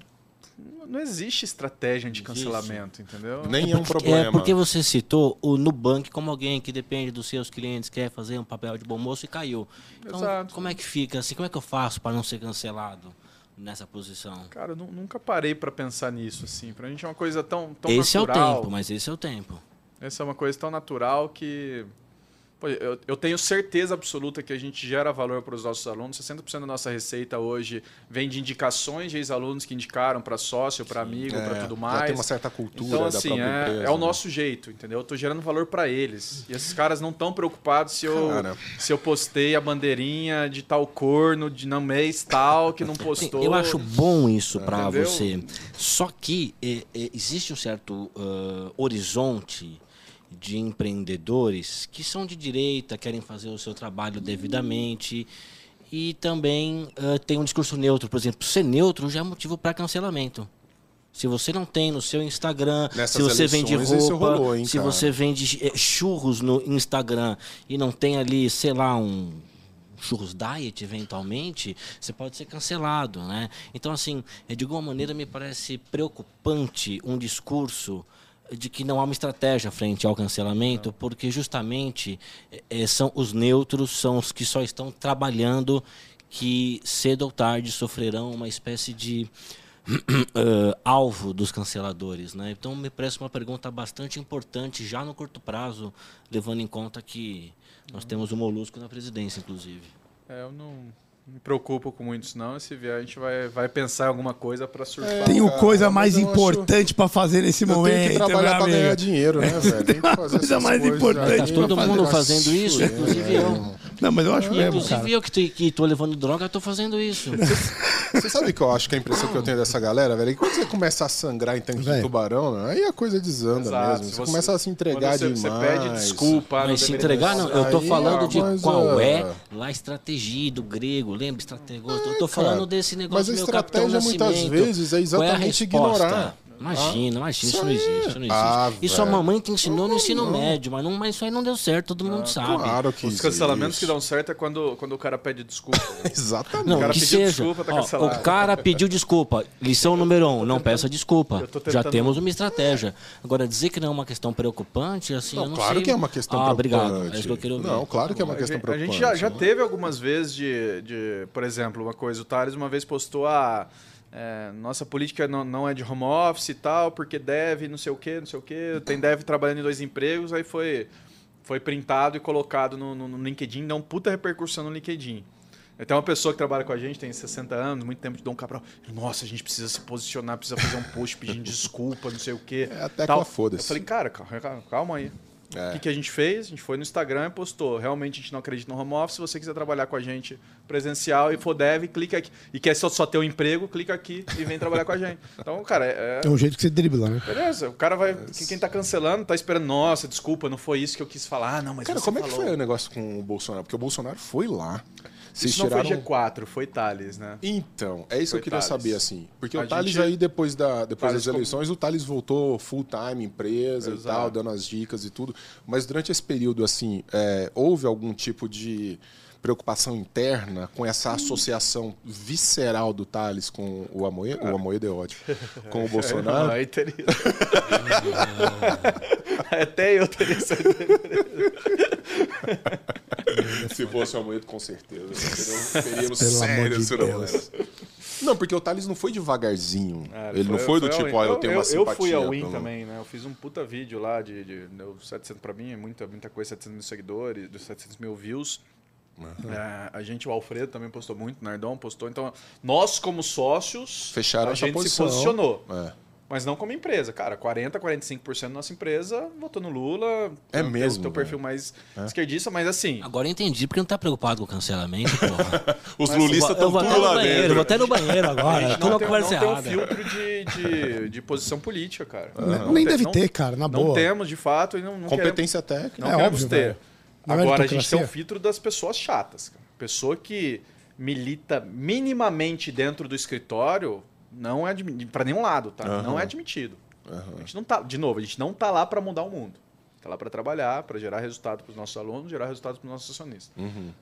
não existe estratégia de cancelamento, entendeu? Nem é um Porque- problema. É porque você citou o Nubank como alguém que depende dos seus clientes, quer fazer um papel de bom moço e caiu. Então, Exato. como é que fica? Assim, como é que eu faço para não ser cancelado nessa posição? Cara, eu nu- nunca parei pra pensar nisso, assim. Pra gente é uma coisa tão, tão esse natural. é o tempo, mas esse é o tempo. Essa é uma coisa tão natural que. Eu, eu tenho certeza absoluta que a gente gera valor para os nossos alunos. 60% da nossa receita hoje vem de indicações de ex-alunos que indicaram para sócio, para amigo, para É, tudo já mais. tem uma certa cultura Então, da assim, própria é, empresa, é o né? nosso jeito, entendeu? Eu tô gerando valor para eles. E esses caras não estão preocupados se eu, Cara. se eu postei a bandeirinha de tal corno, de não mês tal, que não postou. Eu acho bom isso pra Entendeu? você. Só que é, é, existe um certo ah, horizonte de empreendedores que são de direita, querem fazer o seu trabalho devidamente e também ah, tem um discurso neutro. Por exemplo, ser neutro já é motivo para cancelamento. Se você não tem no seu Instagram, Nessas se você vende roupa, rolou, hein, se cara? você vende eh, churros no Instagram e não tem ali, sei lá, um churros diet eventualmente, você pode ser cancelado, né? Então assim, eh, de alguma maneira me parece preocupante um discurso de que não há uma estratégia frente ao cancelamento, porque justamente eh, são os neutros, são os que só estão trabalhando que cedo ou tarde sofrerão uma espécie de eh, alvo dos canceladores, né? Então me parece uma pergunta bastante importante já no curto prazo, levando em conta que nós temos o Molusco na presidência, inclusive. É, eu não me preocupo com muito isso, não. E se vier, a gente vai, vai pensar em alguma coisa para surfar. Tenho cara, coisa mais eu acho- importante pra fazer nesse Eu tenho momento, que trabalhar pra ganhar dinheiro, né, velho? Tem que fazer coisa essas mais coisas importante. Tá todo mundo fazendo isso, É, inclusive eu. Não, mas eu acho mesmo, Inclusive cara. eu que, tô, que tô levando droga, tô fazendo isso. Você sabe que eu acho que a impressão que eu tenho dessa galera, velho, é que quando você começa a sangrar em tanque de tubarão, né, aí a coisa desanda Exato. mesmo. Se Você, começa a se entregar quando demais. você, Você pede desculpa. não Mas se entregar, não. Eu tô falando é de coisa- qual é lá a estratégia do grego. Lembra? Estratégia. Eu tô falando cara. desse Mas negócio a do meu Capitão estratégia, muitas Nascimento. vezes, é a exatamente resposta? ignorar. Imagina, imagina, isso não existe. Isso, não existe. Ah, isso a mamãe te ensinou no ensino Não. médio, mas, não, mas isso aí não deu certo, todo mundo sabe. Claro que Os cancelamentos que existe. dão certo é quando, quando o cara pede desculpa. Exatamente. Não, O cara que pediu seja. desculpa, tá Ó, cancelado. o cara pediu desculpa. Lição número um, não peça desculpa. Já temos uma estratégia. Agora, dizer que não é uma questão preocupante, assim, eu Não, não claro sei. que é uma questão ah, preocupante. obrigado. É isso que eu queria ouvir. Não, claro que é uma A questão gente- A preocupante. gente já, já né? teve algumas vezes de, de, por exemplo, uma coisa, o Thales uma vez postou a nossa política não, não é de home office e tal, porque deve, não sei o que, não sei o que, tem deve trabalhando em dois empregos, aí foi, foi printado e colocado no, no, no LinkedIn, dá um puta repercussão no LinkedIn. Tem uma pessoa que trabalha com a gente, tem 60 anos, muito tempo de Dom Cabral. Nossa, a gente precisa se posicionar, precisa fazer um post pedindo desculpa, não sei o quê. É a tecla tal. foda-se. Eu falei, cara, calma, calma aí. É. O que, que a gente fez? A gente foi no Instagram e postou. Realmente a gente não acredita no home office. Se você quiser trabalhar com a gente presencial e for dev, clica aqui. E quer só, só ter um emprego, clica aqui e vem trabalhar com a gente. Então, cara, é. É um jeito que você dribla, né? Beleza, o cara vai. Quem tá cancelando tá esperando, nossa, desculpa, não foi isso que eu quis falar. Ah, não, mas Cara, como é que falou. foi o negócio com o Bolsonaro? Porque o Bolsonaro foi lá. Vocês Isso não tiraram... foi G4, foi Thales, né? Então, é isso Foi que eu queria Thales. saber, assim. Porque A o Thales gente- aí, depois, da, depois Thales das como- eleições, o Thales voltou full time, empresa e Exato. tal, dando as dicas e tudo. Mas durante esse período, assim, é, houve algum tipo de preocupação interna com essa associação visceral do Thales com o Amoedo? O Amoedo é ótimo. Com o Bolsonaro? Aí teria. Até eu teria essa Se fosse o Amoedo, com certeza. Teríamos de problemas. Não, porque o Thales não foi devagarzinho. É, ele não foi do tipo, ó, eu tenho uma eu, simpatia. Eu fui ao Win pelo- também, né? Eu fiz um puta vídeo lá de, de, deu 700 pra mim, é muita, muita coisa, 700 mil seguidores, dos 700 mil views. É, a gente, o Alfredo também postou muito, o Nardon postou. Então, nós como sócios, Fecharam a gente posição. se posicionou. É. Mas não como empresa, cara. 40, 45% da nossa empresa votou no Lula. É tem- mesmo, Tem o perfil mais esquerdista, mas assim. Agora eu entendi porque não tá preocupado com o cancelamento, porra. Os Mas lulistas eu estão até tudo no lá banheiro, dentro. vou até no banheiro agora. na não tem, não tem um filtro de, de, de posição política, cara. Não Nem tem- deve não- ter, cara, na Não boa. temos, de fato, e não, não queremos- Competência técnica. Não É queremos óbvio, ter. velho. Na Agora a gente tem um filtro das pessoas chatas. Cara. Pessoa que milita minimamente dentro do escritório não é pra nenhum lado, tá? Não é admitido. A gente não tá, de novo, a gente não tá lá para mudar o mundo. Tá lá para trabalhar, para gerar resultado para os nossos alunos, gerar resultado para os nossos acionistas.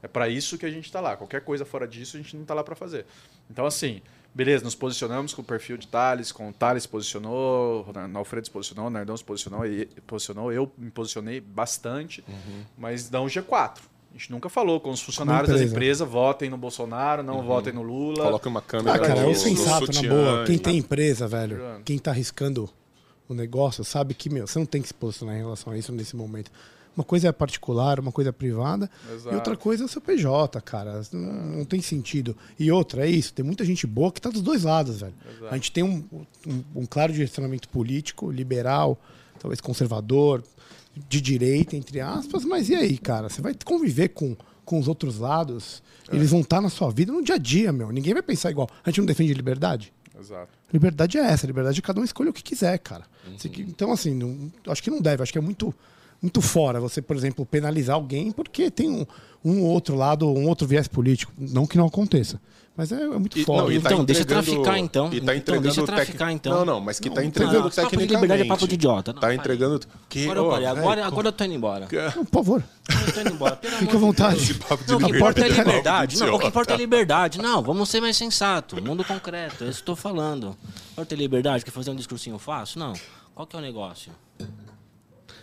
É para isso que a gente tá lá. Qualquer coisa fora disso, a gente não tá lá para fazer. Então assim, beleza, nos posicionamos com o perfil de Thales, com o Thales se posicionou, o Alfredo se posicionou, o Nardão se posicionou, e- posicionou, eu me posicionei bastante, mas não G4. A gente nunca falou com os funcionários da empresa. empresa, votem no Bolsonaro, não votem no Lula. Coloca uma câmera Ah, cara, é sensato, na boa. Quem e- tem empresa, velho, quem tá arriscando o negócio, sabe que, meu, você não tem que se posicionar em relação a isso nesse momento. Uma coisa é particular, uma coisa é privada, Exato. e outra coisa é o seu PJ, cara. Não, não tem sentido. E outra, é isso, tem muita gente boa que tá dos dois lados, velho. A gente tem um, um, um claro direcionamento político, liberal, talvez conservador, de direita, entre aspas, mas e aí, cara? Você vai conviver com, com os outros lados, eles vão estar na sua vida no dia a dia, meu. Ninguém vai pensar igual. A gente não defende liberdade? Exato. Liberdade é essa, liberdade é cada um escolhe o que quiser, cara. Que- Então, assim, não- acho que não deve, acho que é muito, muito fora você, por exemplo, penalizar alguém porque tem um, um outro lado, um outro viés político. Não que não aconteça, mas é, é muito E- fora. não, tá Então, deixa traficar, então. E tá Então, entregando deixa tec- traficar, então. Não, não, mas que tá Não, entregando não, papo de tecnicamente. liberdade é papo de idiota. Não, tá entregando. Que, Agora eu parei, agora, agora eu tô indo embora. Não, por favor, Eu tô indo embora. Fique à vontade. Esse papo de Não, o que importa é liberdade. liberdade. Não, o que importa é liberdade. Não, vamos ser mais sensato. Mundo concreto, é isso que eu tô falando. Importa é liberdade, quer fazer um discursinho fácil? Não. Qual que é o negócio?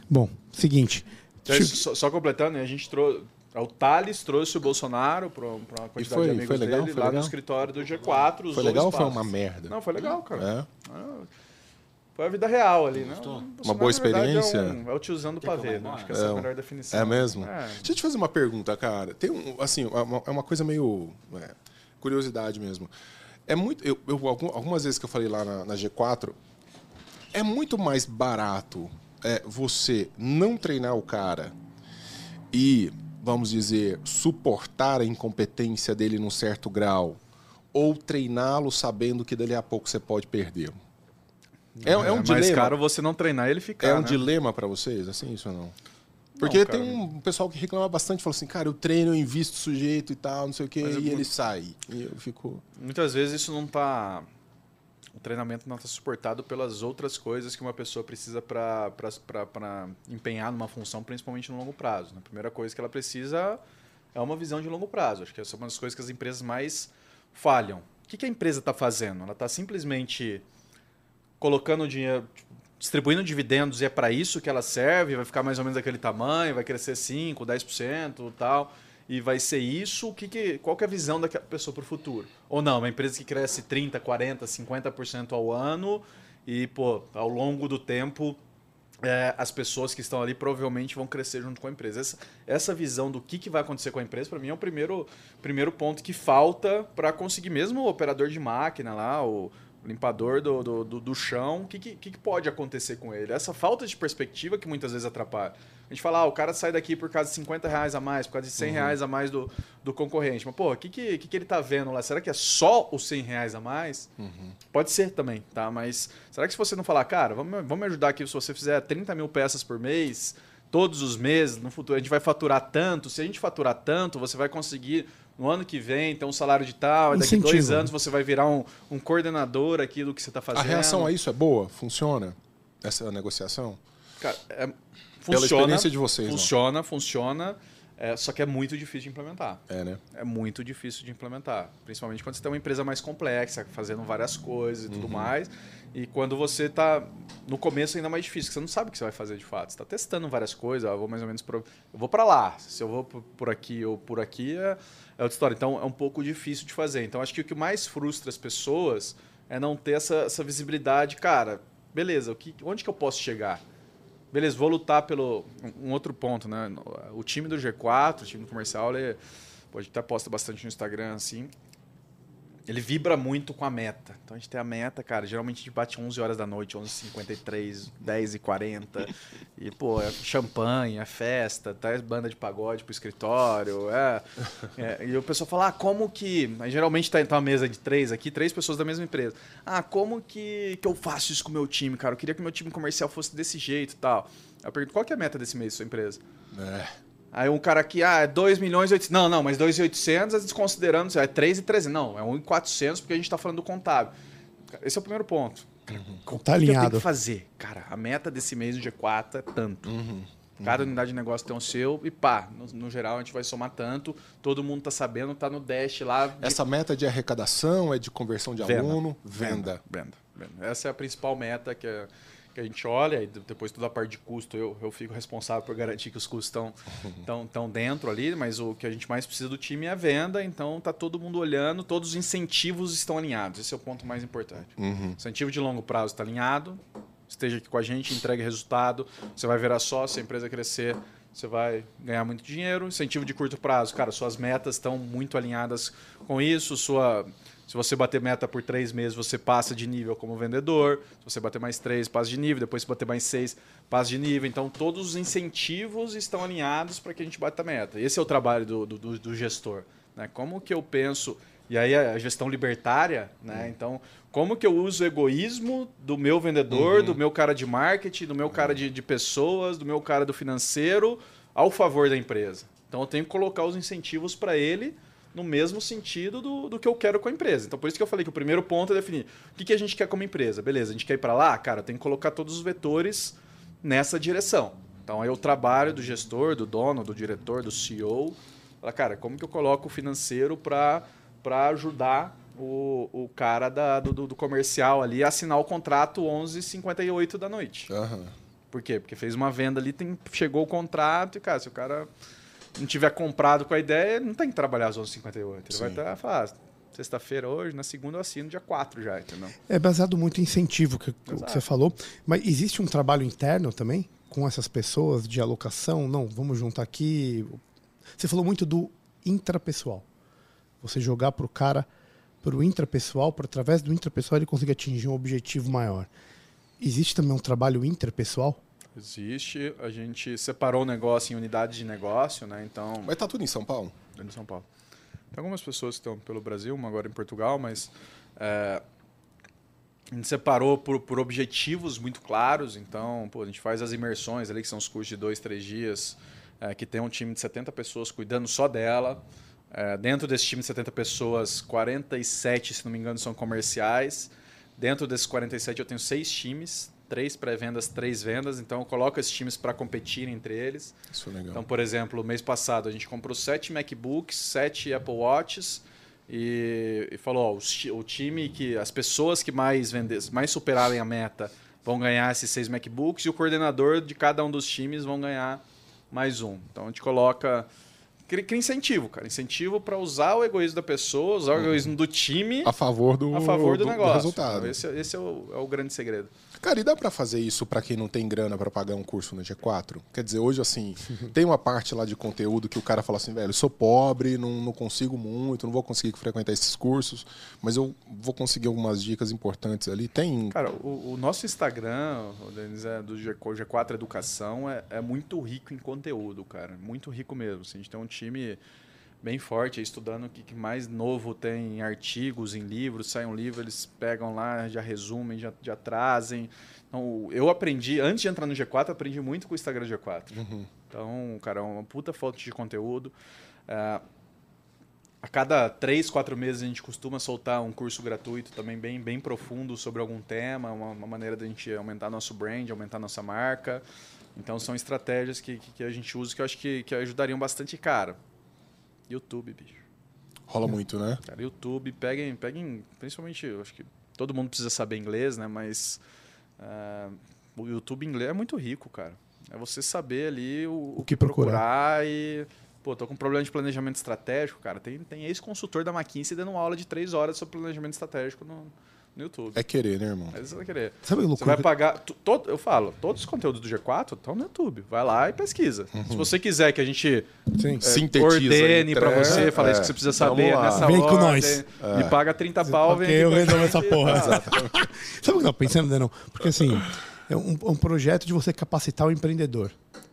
Bom, seguinte. Então, Deixa- só, só completando, né, a gente trouxe. O Thales trouxe o Bolsonaro para uma quantidade foi- de amigos foi legal? dele Foi lá legal? no escritório do G4. Foi legal ou foi uma merda? Não, foi legal, cara. É? Foi a vida real ali, né? Uma boa verdade, experiência? É, um- é o tiozão do pavê, né? Acho que essa é, É, a melhor definição. É mesmo? É. Deixa eu te fazer uma pergunta, cara. Tem um, assim, é uma, é uma coisa meio é, curiosidade mesmo. É muito, eu, eu- algum- algumas vezes que eu falei lá na, na G4, é muito mais barato é, você não treinar o cara e, vamos dizer, suportar a incompetência dele num certo grau, ou treiná-lo sabendo que dali a pouco você pode perder. É, é um mais dilema. caro você não treinar ele ficar. É um né? dilema pra vocês, assim, isso ou não? Porque cara. tem um pessoal que reclama bastante, fala assim, cara, eu treino, eu invisto o sujeito e tal, não sei o quê, eu- e ele sai. E eu fico. Muitas vezes isso não tá. O treinamento não está suportado pelas outras coisas que uma pessoa precisa para empenhar numa função, principalmente no longo prazo. né? A primeira coisa que ela precisa é uma visão de longo prazo. Acho que essa é uma das coisas que as empresas mais falham. O que, que a empresa está fazendo? Ela está simplesmente colocando dinheiro, distribuindo dividendos e é para isso que ela serve, vai ficar mais ou menos daquele tamanho, vai crescer 5, 10% e tal, e vai ser isso, o que que, qual que é a visão daquela pessoa para o futuro? Ou não, uma empresa que cresce 30, 40, 50% ao ano e, pô, ao longo do tempo é, as pessoas que estão ali provavelmente vão crescer junto com a empresa. Essa, essa visão do que, que vai acontecer com a empresa, para mim, é o primeiro, primeiro ponto que falta para conseguir, mesmo o operador de máquina lá, o limpador do, do, do, do chão, o que, que, que pode acontecer com ele? Essa falta de perspectiva que muitas vezes atrapalha. A gente fala, ah, o cara sai daqui por causa de 50 reais a mais, por causa de 100 reais a mais do, do concorrente. Mas, pô, o que, que, que, ele tá vendo lá? Será que é só os 100 reais a mais? Pode ser também, tá? Mas será que se você não falar, cara, vamos, vamos me ajudar aqui, se você fizer 30 mil peças por mês, todos os meses, no futuro, a gente vai faturar tanto. Se a gente faturar tanto, você vai conseguir no ano que vem ter um salário de tal, e daqui Incentivo, dois anos você vai virar um, um coordenador aqui do que você está fazendo. A reação a isso é boa? Funciona? Essa negociação? Cara, é, Pela funciona, experiência de vocês, não? Funciona, funciona. é, só que é muito difícil de implementar. É, né? É muito difícil de implementar. Principalmente quando você tem uma empresa mais complexa, fazendo várias coisas e tudo Uhum. mais. E quando você está no começo ainda mais difícil, porque você não sabe o que você vai fazer de fato. Você está testando várias coisas, ah, eu vou mais ou menos pro... eu vou para lá. Se eu vou por- por aqui ou por aqui é, é outra história. Então é um pouco difícil de fazer. Então acho que o que mais frustra as pessoas é não ter essa, essa visibilidade. Cara, beleza, o que, onde que eu posso chegar? Beleza, vou lutar pelo. Um outro ponto, né? O time do G4, o time do comercial, ele pode até posta bastante no Instagram, assim. Ele vibra muito com a meta. Então a gente tem a meta, cara. Geralmente a gente bate 11 horas da noite, 11h53, 10h40. E, pô, é champanhe, é festa, traz banda de pagode pro escritório. É, é. E o pessoal fala, ah, como que. Geralmente tá, tá uma mesa de três aqui, três pessoas da mesma empresa. Ah, como que, que eu faço isso com o meu time, cara? Eu queria que meu time comercial fosse desse jeito e tal. Eu pergunto, qual que é a meta desse mês da sua empresa? É. Aí um cara aqui, ah, é 2 milhões e 800. Não, não, mas 2,800 é desconsiderando, é 3 e 300. Não, é 1,400 porque a gente está falando do contábil. Esse é o primeiro ponto. Tá O que eu tenho alinhado. que fazer? Cara, a meta desse mês do G4 é tanto. Cada unidade de negócio tem o seu e pá, no, no geral a gente vai somar tanto, todo mundo tá sabendo, tá no dash lá. de Essa meta de arrecadação é de conversão de Venda. aluno? Venda. Venda, venda. Essa é a principal meta que, é- que a gente olha, e de- depois toda a parte de custo eu, eu fico responsável por garantir que os custos estão tão, tão dentro ali, mas o que a gente mais precisa do time é a venda, então tá todo mundo olhando, todos os incentivos estão alinhados, esse é o ponto mais importante. Uhum. Incentivo de longo prazo está alinhado, esteja aqui com a gente, entregue resultado, você vai virar sócio, a empresa crescer, você vai ganhar muito dinheiro. Incentivo de curto prazo, cara, suas metas estão muito alinhadas com isso, sua se você bater meta por três meses, você passa de nível como vendedor. Se você bater mais três, passa de nível. Depois, se bater mais seis, passa de nível. Então, todos os incentivos estão alinhados para que a gente bata a meta. Esse é o trabalho do, do, do gestor. Né? Como que eu penso... E aí, a gestão libertária, né? Então, como que eu uso o egoísmo do meu vendedor, uhum. do meu cara de marketing, do meu cara de, de pessoas, do meu cara do financeiro, ao favor da empresa? Então, eu tenho que colocar os incentivos para ele no mesmo sentido do, do que eu quero com a empresa. Então, por isso que eu falei que o primeiro ponto é definir o que, que a gente quer como empresa. Beleza, a gente quer ir para lá? Cara, tem que colocar todos os vetores nessa direção. Então, aí o trabalho do gestor, do dono, do diretor, do CEO. Fala, cara, como que eu coloco o financeiro para ajudar o, o cara da, do, do comercial ali a assinar o contrato 11h58 da noite? Uhum. Por quê? Porque fez uma venda ali, tem, chegou o contrato e, cara, se o cara não tiver comprado com a ideia, não tem que trabalhar às 11h58. Ele Sim. vai estar, falar, ah, sexta-feira hoje, na segunda eu assino dia 4 já, entendeu? É baseado muito em incentivo, que, que você falou. Mas existe um trabalho interno também com essas pessoas de alocação? Não, vamos juntar aqui. Você falou muito do intrapessoal. Você jogar para o cara, para o intrapessoal, para através do intrapessoal ele conseguir atingir um objetivo maior. Existe também um trabalho interpessoal? Existe. A gente separou o negócio em unidades de negócio, né? Então. Mas tá tudo em São Paulo? Tudo em São Paulo. Tem algumas pessoas que estão pelo Brasil, uma agora em Portugal, mas é, a gente separou por, por objetivos muito claros. Então, pô, a gente faz as imersões ali, que são os cursos de dois, três dias, é, que tem um time de 70 pessoas cuidando só dela. É, dentro desse time de 70 pessoas, 47, se não me engano, são comerciais. Dentro desses 47, eu tenho seis times três pré-vendas, três vendas. Então eu coloco esses times para competir entre eles. Isso é legal. Então, por exemplo, mês passado a gente comprou sete MacBooks, sete Apple Watches e, e falou: ó, o, time que as pessoas que mais vender, mais superarem a meta vão ganhar esses seis MacBooks e o coordenador de cada um dos times vão ganhar mais um. Então a gente coloca cria, incentivo, cara. Incentivo para usar o egoísmo da pessoa, usar o uhum. egoísmo do time a favor do, a favor do, do negócio. Do resultado. Esse, esse é, o, é o grande segredo. Cara, e dá para fazer isso para quem não tem grana para pagar um curso no G4? Quer dizer, hoje, assim, tem uma parte lá de conteúdo que o cara fala assim, velho, sou pobre, não, não consigo muito, não vou conseguir frequentar esses cursos, mas eu vou conseguir algumas dicas importantes ali. Tem. Cara, o, o nosso Instagram, o Denis, é do G4 Educação, é, é muito rico em conteúdo, cara. Muito rico mesmo. Assim, a gente tem um time bem forte, estudando o que mais novo tem em artigos, em livros, sai um livro, eles pegam lá, já resumem, já, já trazem. Então, eu aprendi, antes de entrar no G4, aprendi muito com o Instagram G4. Uhum. Então, cara, é uma puta fonte de conteúdo. É, a cada três, quatro meses a gente costuma soltar um curso gratuito também bem, bem profundo sobre algum tema, uma, uma maneira da gente aumentar nosso brand, aumentar nossa marca. Então são estratégias que, que, que a gente usa que eu acho que, que ajudariam bastante. Cara, YouTube, bicho. Rola muito, né? Cara, YouTube, peguem, peguem, principalmente, eu acho que todo mundo precisa saber inglês, né? Mas uh, o YouTube inglês é muito rico, cara. É você saber ali o, o que procurar. procurar e Pô, tô com um problema de planejamento estratégico, cara. Tem, tem ex-consultor da McKinsey dando uma aula de três horas sobre planejamento estratégico no, no YouTube. É querer, né, irmão? É isso que querer. Sabe Você vai pagar. Todo, eu falo, todos os conteúdos do G4 estão no YouTube. Vai lá e pesquisa. Uhum. Se você quiser que a gente é, ordene para você, é, fale isso que você precisa saber nessa Vem com nós. É. Me paga 30 pau, vem. Eu resolvo essa porra. Sabe o que eu tô pensando, Denão? Porque assim, é um, um, projeto de você capacitar o empreendedor,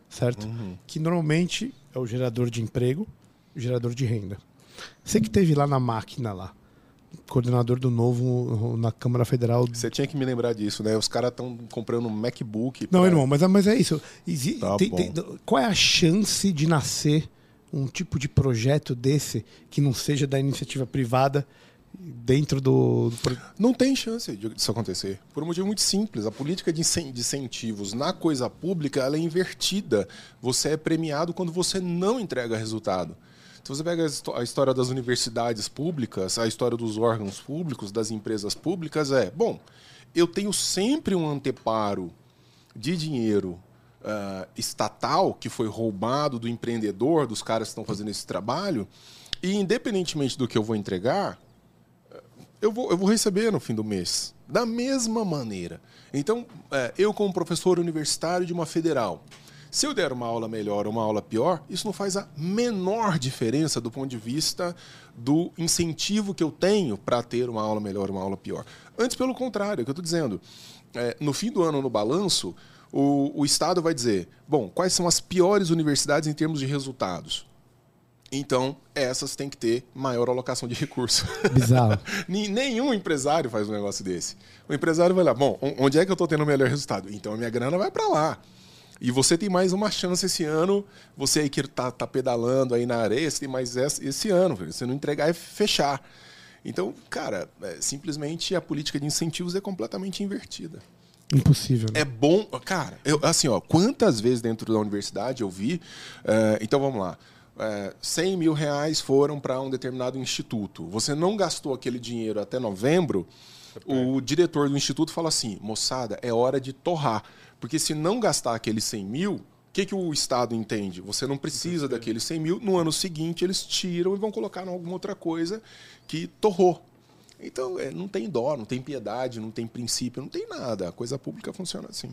certo? Uhum. Que normalmente é o gerador de emprego, o gerador de renda. Você que teve lá na máquina lá coordenador do novo na Câmara Federal. Você tinha que me lembrar disso, né? Os caras estão comprando um MacBook. Não, irmão, mas, mas é isso. Exi tá tem, tem, qual é a chance de nascer um tipo de projeto desse que não seja da iniciativa privada dentro do, do... Não tem chance disso acontecer. Por um motivo muito simples. A política de incentivos na coisa pública ela é invertida. Você é premiado quando você não entrega resultado. Se você pega a história das universidades públicas, a história dos órgãos públicos, das empresas públicas, é: bom, eu tenho sempre um anteparo de dinheiro uh, estatal que foi roubado do empreendedor, dos caras que estão fazendo esse trabalho, e independentemente do que eu vou entregar, eu vou, eu vou receber no fim do mês. Da mesma maneira. Então, é, eu, como professor universitário de uma federal, se eu der uma aula melhor ou uma aula pior, isso não faz a menor diferença do ponto de vista do incentivo que eu tenho para ter uma aula melhor ou uma aula pior. Antes, pelo contrário, é o que eu estou dizendo. É, no fim do ano, no balanço, o, o Estado vai dizer: bom, quais são as piores universidades em termos de resultados? Então, essas têm que ter maior alocação de recursos. Bizarro. Nenhum empresário faz um negócio desse. O empresário vai lá, bom, onde é que eu estou tendo o melhor resultado? Então a minha grana vai para lá. E você tem mais uma chance esse ano, você aí que está tá pedalando aí na areia, você tem mais esse ano. Se não entregar, é fechar. Então, cara, é, simplesmente a política de incentivos é completamente invertida. Impossível. Né? É bom, cara, eu, assim, ó, quantas vezes dentro da universidade eu vi. Uh, então vamos lá é, 100 mil reais foram para um determinado instituto. Você não gastou aquele dinheiro até novembro, o diretor do instituto fala assim: moçada, é hora de torrar. Porque se não gastar aqueles 100 mil, o que, que o Estado entende? Você não precisa daqueles 100 mil. No ano seguinte, eles tiram e vão colocar em alguma outra coisa que torrou. Então, é, não tem dó, não tem piedade, não tem princípio, não tem nada. A coisa pública funciona assim.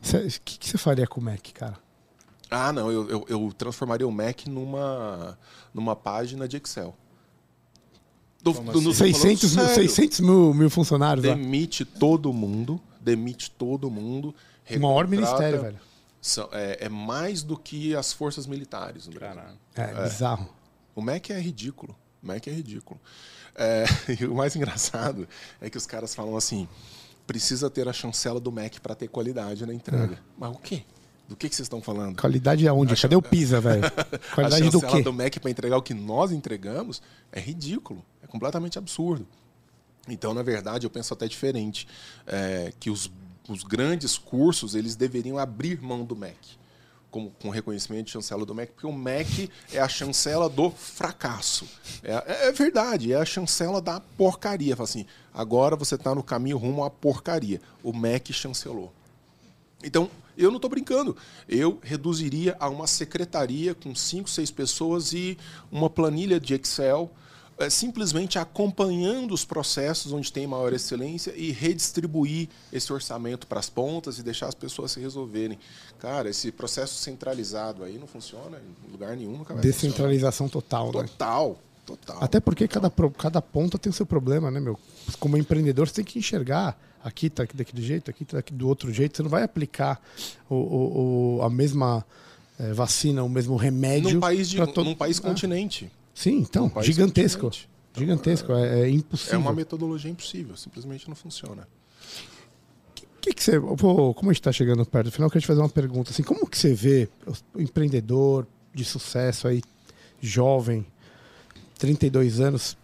O que, que você faria com o MEC, cara? Ah, não, eu, eu, eu, transformaria o Mac numa, numa página de Excel. Do, do, do, 600, mil, 600 mil, mil funcionários Demite lá. todo mundo, demite todo mundo. O maior ministério, velho. São, é, é, mais do que as forças militares no Brasil. É, é, bizarro. O Mac é ridículo. O Mac é ridículo. É, e o mais engraçado é que os caras falam assim: precisa ter a chancela do Mac para ter qualidade na entrega. É. Mas o quê? Do que, que vocês estão falando? Qualidade aonde? Cadê o Pisa, velho? Qualidade do quê? do Mac para entregar o que nós entregamos é ridículo. É completamente absurdo. Então, na verdade, eu penso até diferente. É, que os, os grandes cursos, eles deveriam abrir mão do Mac. Como, com reconhecimento de chancela do Mac, porque o Mac é a chancela do fracasso. É, é, é verdade, é a chancela da porcaria. Fala assim, agora você está no caminho rumo à porcaria. O Mac chancelou. Então, eu não estou brincando. Eu reduziria a uma secretaria com cinco, seis pessoas e uma planilha de Excel, é, simplesmente acompanhando os processos onde tem maior excelência e redistribuir esse orçamento para as pontas e deixar as pessoas se resolverem. Cara, esse processo centralizado aí não funciona em lugar nenhum. Descentralização total, né? Total. Total. Até porque cada, cada ponta tem o seu problema, né, meu? Como empreendedor, você tem que enxergar aqui está daquele jeito, aqui está do outro jeito. Você não vai aplicar o, o, o a mesma é, vacina, o mesmo remédio. Num país, de, todo... num país continente. Sim, então, gigantesco. Continente. Gigantesco, é, é, impossível. É uma metodologia impossível, simplesmente não funciona. Que que você, pô, como a gente está chegando perto do final, eu queria te fazer uma pergunta. Assim, como que você vê o empreendedor de sucesso aí, jovem, 32 anos,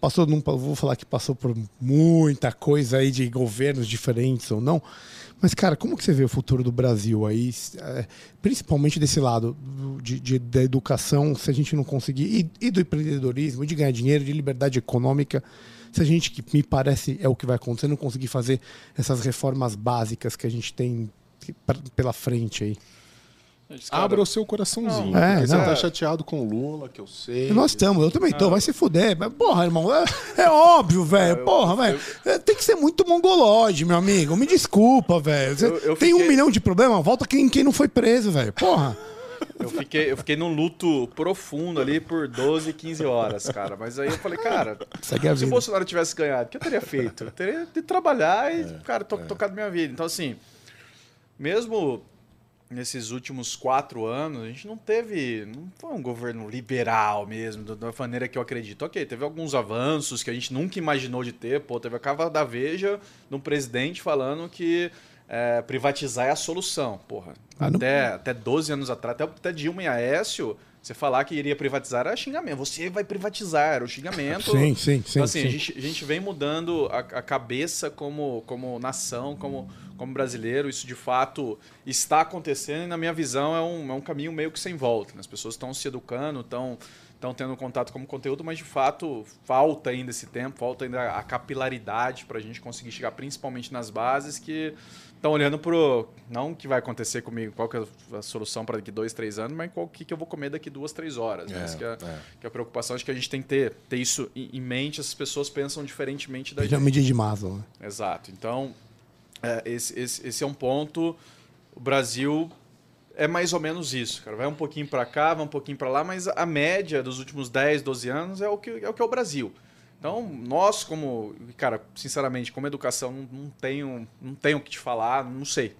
passou, não vou falar que passou por muita coisa aí de governos diferentes ou não, mas cara, como que você vê o futuro do Brasil aí, é, principalmente desse lado de, de, da educação, se a gente não conseguir e, e do empreendedorismo, de ganhar dinheiro, de liberdade econômica, se a gente que me parece é o que vai acontecer, não conseguir fazer essas reformas básicas que a gente tem pela frente aí. Cara... Abra o seu coraçãozinho. É, você tá chateado com o Lula, que eu sei. Nós estamos, eu também tô, vai se fuder. Mas, porra, irmão, é, é óbvio, velho. Porra, velho. É, tem que ser muito mongolode, meu amigo. Me desculpa, velho. Tem fiquei... um milhão de problemas, volta quem, quem não foi preso, velho. Porra. Eu fiquei, eu fiquei num luto profundo ali por 12, 15 horas, cara. Mas aí eu falei, cara, se o Bolsonaro tivesse ganhado, o que eu teria feito? Eu teria de trabalhar e, é, cara, to, é. tocado minha vida. Então, assim, mesmo nesses últimos quatro anos, a gente não teve. Não foi um governo liberal mesmo, da maneira que eu acredito. Ok, teve alguns avanços que a gente nunca imaginou de ter. Pô, teve a cava da Veja no presidente falando que é, privatizar é a solução. Porra, ah, até, não... até 12 anos atrás, até, até Dilma e Aécio. Você falar que iria privatizar era xingamento. Você vai privatizar, era o xingamento. Sim, sim, sim. Então, assim, sim. A, gente, a gente vem mudando a, a cabeça como, como nação, como, como brasileiro. Isso de fato está acontecendo e, na minha visão, é um, é um caminho meio que sem volta. Né? As pessoas estão se educando, estão estão tendo contato com o conteúdo, mas de fato falta ainda esse tempo, falta ainda a capilaridade para a gente conseguir chegar principalmente nas bases que estão olhando pro não o que vai acontecer comigo, qual que é a solução para daqui dois, três anos, mas qual que, que eu vou comer daqui duas, três horas. né? É, Essa que, é, é. que é a preocupação, acho que a gente tem que ter, ter isso em mente, essas pessoas pensam diferentemente da gente. Pirâmide de Maslow. Né? Exato. Então, é, esse, esse, esse é um ponto. O Brasil é mais ou menos isso, cara. Vai um pouquinho para cá, vai um pouquinho para lá, mas a média dos últimos 10, 12 anos é o que é o, que é o Brasil. Então, nós, como. Cara, sinceramente, como educação, não, não tenho não tenho o que te falar, não sei.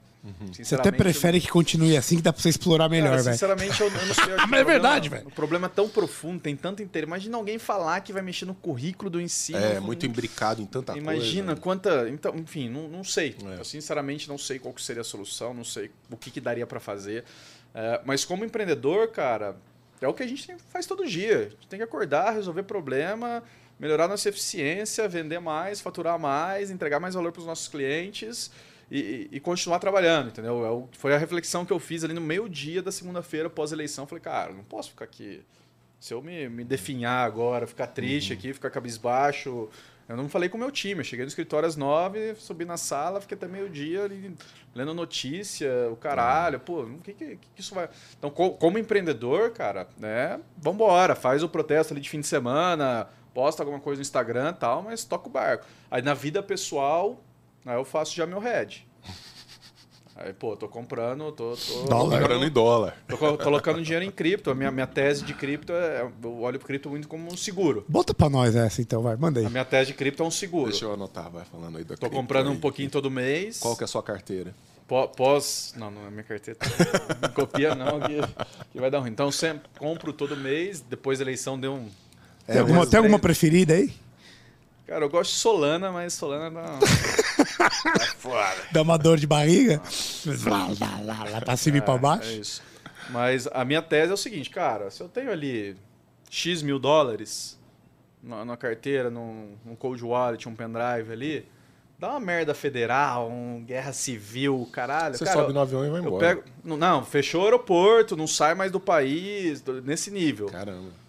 Você até prefere que continue assim, que dá pra você explorar melhor, velho. sinceramente, eu, eu não sei. eu Mas é verdade, velho. O problema é tão profundo, tem tanto interesse. Imagina alguém falar que vai mexer no currículo do ensino. É, muito imbricado em tanta Imagina coisa. quanta. Então, enfim, não, não sei. É. Eu sinceramente não sei qual que seria a solução, não sei o que, que daria para fazer. É, mas como empreendedor, cara, é o que a gente faz todo dia. A gente tem que acordar, resolver problema, melhorar nossa eficiência, vender mais, faturar mais, entregar mais valor para os nossos clientes. E, e- continuar trabalhando, entendeu? É foi a reflexão que eu fiz ali no meio-dia da segunda-feira pós-eleição. Falei, cara, não posso ficar aqui se eu me, me definhar agora, ficar triste aqui, ficar cabisbaixo. Eu não falei com o meu time. Eu cheguei no escritório às nove, subi na sala, fiquei até meio-dia ali, lendo notícia, o caralho. Pô, o que, que, que isso vai. Então, co- como empreendedor, cara, né? Vambora, faz o protesto ali de fim de semana, posta alguma coisa no Instagram e tal, mas toca o barco. Aí na vida pessoal, aí eu faço já meu head. Aí, pô, tô comprando, tô. tô Dólar. Comprando em dólar. Tô co- colocando dinheiro em cripto. A minha, minha tese de cripto é. Eu olho o cripto muito como um seguro. Bota pra nós essa então, vai. Manda aí. A minha tese de cripto é um seguro. Deixa eu anotar, vai falando aí da Tô comprando aí. um pouquinho todo mês. Qual que é a sua carteira? Pó- Pós. Não, não é minha carteira. Não copia, não, que, que vai dar ruim. Então, sempre compro todo mês. Depois da eleição deu um. Tem alguma, tem alguma preferida aí? Cara, eu gosto de Solana, mas Solana não. Dá uma dor de barriga? Lá, lá, lá, lá pra cima e pra É baixo? isso. Mas a minha tese é o seguinte, cara, se eu tenho ali X mil dólares na, na carteira, num, num cold wallet, um pendrive ali, dá uma merda federal, um guerra civil, caralho. Você cara, sobe no avião e vai embora. pego, não, fechou o aeroporto, não sai mais do país, nesse nível. Caramba.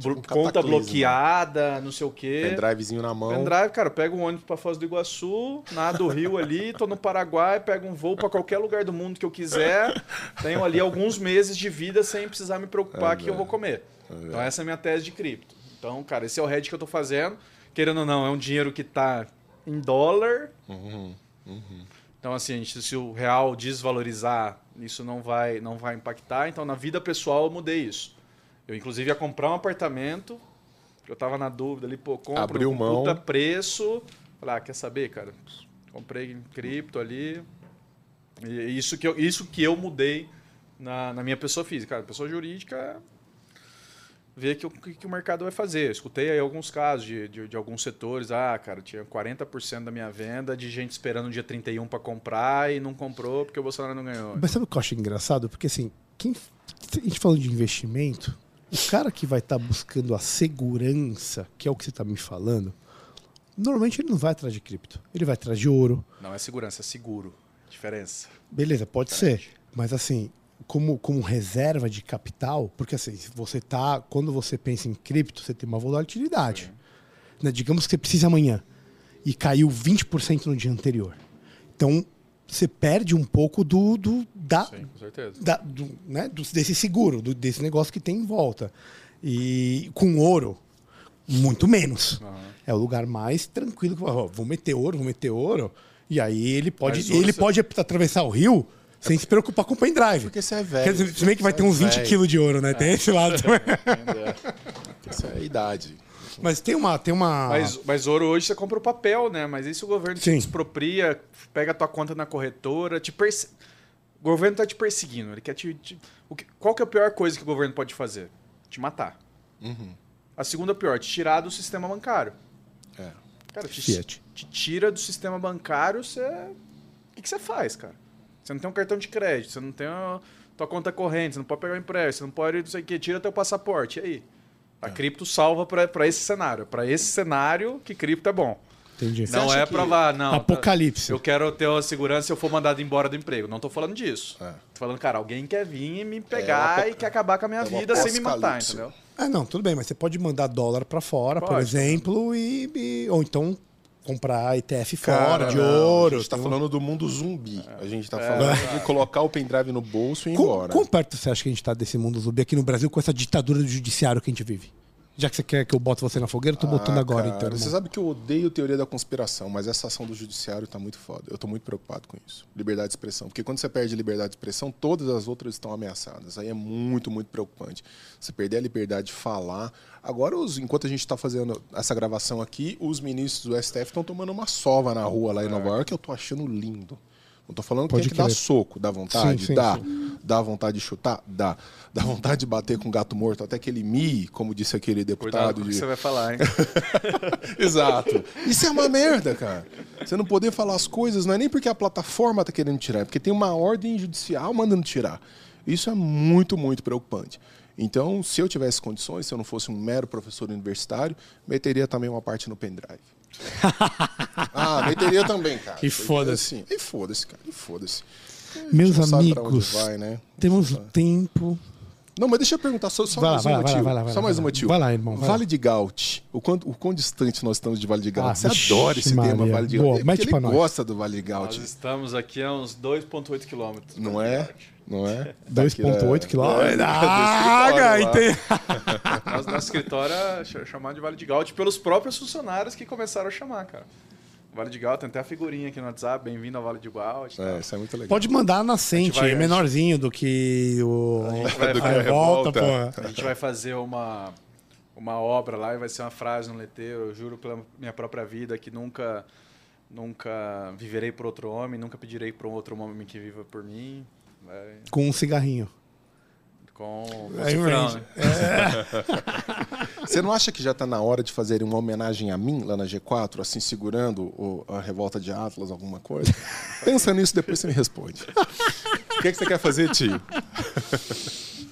Blo- um conta cataclisma. bloqueada, não sei o quê. Pendrivezinho na mão. Pendrive, cara, eu pego um ônibus pra Foz do Iguaçu, nado o Rio ali, tô no Paraguai, pego um voo pra qualquer lugar do mundo que eu quiser. Tenho ali alguns meses de vida sem precisar me preocupar É, que eu vou comer. É. Então essa é a minha tese de cripto. Então, cara, esse é o hedge que eu tô fazendo. Querendo ou não, é um dinheiro que tá em dólar. Uhum. Então, assim, gente- se o real desvalorizar, isso não vai, não vai impactar. Então, na vida pessoal, eu mudei isso. Eu, inclusive, ia comprar um apartamento. Eu tava na dúvida ali, pô, compro Abriu mão. puta preço. Falei, ah, quer saber, cara? Comprei em cripto ali. E isso que eu, isso que eu mudei na, na minha pessoa física. Cara, pessoa jurídica ver que o que, que o mercado vai fazer. Eu escutei aí alguns casos de, de, de alguns setores. Ah, cara, tinha 40% da minha venda de gente esperando o dia 31 para comprar e não comprou porque o Bolsonaro não ganhou. Mas sabe o que eu acho engraçado? Porque assim, quem, a gente falando de investimento, o cara que vai estar buscando a segurança, que é o que você está me falando, normalmente ele não vai atrás de cripto. Ele vai atrás de ouro. Não é segurança, é seguro. Diferença. Beleza, pode ser. Mas assim, como, como reserva de capital, porque assim, você tá. Quando você pensa em cripto, você tem uma volatilidade. Né? Digamos que você precisa amanhã e caiu 20% no dia anterior. Então, você perde um pouco do, do, da, Sim, com certeza. da- do, né, do- desse seguro, do- desse negócio que tem em volta. E com ouro, muito menos. É o lugar mais tranquilo que ó, vou meter ouro, vou meter ouro. E aí ele pode, Mas ele você- pode atravessar o rio sem se preocupar com o pendrive. Porque você é velho. Quer dizer, se bem que vai ter é uns 20 velho. quilos de ouro, né? Tem esse lado também. Isso é a idade. Mas tem uma. Tem uma... Mas, mas ouro hoje você compra o papel, né? Mas se o governo te Sim. expropria, pega a tua conta na corretora, te perse... O governo tá te perseguindo. Ele quer te. te- O que... Qual que é a pior coisa que o governo pode fazer? Te matar. Uhum. A segunda pior, te tirar do sistema bancário. É. Cara, te, Fiat. te tira do sistema bancário, você. O que, você faz, cara? Você não tem um cartão de crédito, você não tem a tua conta corrente, você não pode pegar um empréstimo, você não pode não sei o quê, tira teu passaporte. E aí? A cripto salva pra esse cenário. Pra esse cenário que cripto é bom. Entendi. Não é que- provar, não. Apocalipse. Eu quero ter uma segurança se eu for mandado embora do emprego. Não tô falando disso. É. Tô falando, cara, alguém quer vir e me pegar É, e quer acabar com a minha é vida sem me matar, entendeu? Ah, não, tudo bem, mas você pode mandar dólar pra fora, por Pode. exemplo, e, e- ou então comprar ETF Cara, fora, de não, ouro. A gente tá tem um- falando do mundo zumbi. A gente tá falando de colocar o pendrive no bolso e ir Quão, embora. quão perto você acha que a gente tá desse mundo zumbi aqui no Brasil com essa ditadura do judiciário que a gente vive? Já que você quer que eu bote você na fogueira, eu tô botando Ah, agora, cara, então. Você irmão. sabe que eu odeio teoria da conspiração, mas essa ação do judiciário tá muito foda. Eu tô muito preocupado com isso. Liberdade de expressão. Porque quando você perde a liberdade de expressão, todas as outras estão ameaçadas. Aí é muito, muito preocupante. Você perder a liberdade de falar. Agora, os- enquanto a gente está fazendo essa gravação aqui, os ministros do STF estão tomando uma sova na rua lá em Nova York, que eu tô achando lindo. Não tô falando que Pode tem que dar soco, dá vontade? Sim, sim, dá. Dá vontade de chutar? Dá. Dá vontade de bater com um gato morto, até que ele mie, como disse aquele Cuidado deputado com o que de. você vai falar, hein? Exato. Isso é uma merda, cara. Você não poder falar as coisas não é nem porque a plataforma tá querendo tirar, é porque tem uma ordem judicial mandando tirar. Isso é muito, muito preocupante. Então, se eu tivesse condições, se eu não fosse um mero professor universitário, meteria também uma parte no pendrive. ah, meteria também, cara. E foda-se. assim, E foda-se, cara. E foda-se. Meus amigos, vai, né? temos tempo. Não, mas deixa eu perguntar só, só Vai lá, mais vai um lá, vai lá, motivo. vai lá, vai só lá, mais vai um lá. motivo. Vai lá, irmão, vai Vale lá. de Gaut. O quanto, o quão distante nós estamos de Vale de Gaut? Ah, Você vixe, adora esse tema, Maria. Vale de Gaut. É mete pra ele nós. gosta do Vale de Nós Gaut. estamos aqui a uns 2,8 quilômetros. Não é? Não é? 2,8 quilômetros. É, Ah, cara, entendi. Nosso, escritório é ch- chamado de Vale de Gaut pelos próprios funcionários que começaram a chamar, cara. Vale de Gaut, tem até a figurinha aqui no WhatsApp, bem-vindo ao Vale de lá. É, isso é muito legal. Pode mandar nascente, A gente vai- menorzinho do que o. vai- a vai- revolta, revolta. pô. A gente vai fazer uma, uma obra lá e vai ser uma frase no letreiro. Eu juro pela minha própria vida que nunca, nunca viverei por outro homem, nunca pedirei por um outro homem que viva por mim. Vai Com um cigarrinho. Com com Aí, cifrão, gente. né? Você não acha que já está na hora de fazer uma homenagem a mim lá na G4, assim, segurando o- a revolta de Atlas, alguma coisa? Pensa nisso, depois você me responde. O que, é que você quer fazer, tio?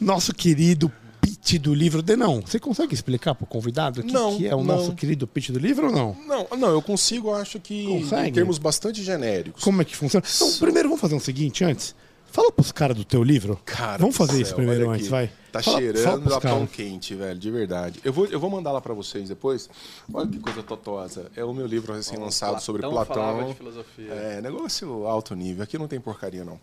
Nosso querido pitch do livro. Denão, você consegue explicar pro convidado o que, Não, que é o não. nosso querido pitch do livro ou não? Não, não, eu consigo, acho que Consegue? em termos bastante genéricos. Como é que funciona? Então, primeiro vamos fazer o seguinte antes. Fala pros caras do teu livro. Cara vamos fazer céu, isso primeiro antes, aqui. vai. Tá Fala- fala cheirando pros a pão quente, velho, de verdade. Eu vou, eu vou mandar lá pra vocês depois. Olha que coisa totosa. É o meu livro recém-lançado sobre Platão. É, negócio alto nível. Aqui não tem porcaria, não.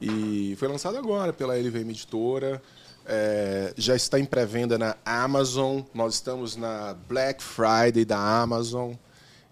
E foi lançado agora pela LVM Editora. É, já está em pré-venda na Amazon. Nós estamos na Black Friday da Amazon.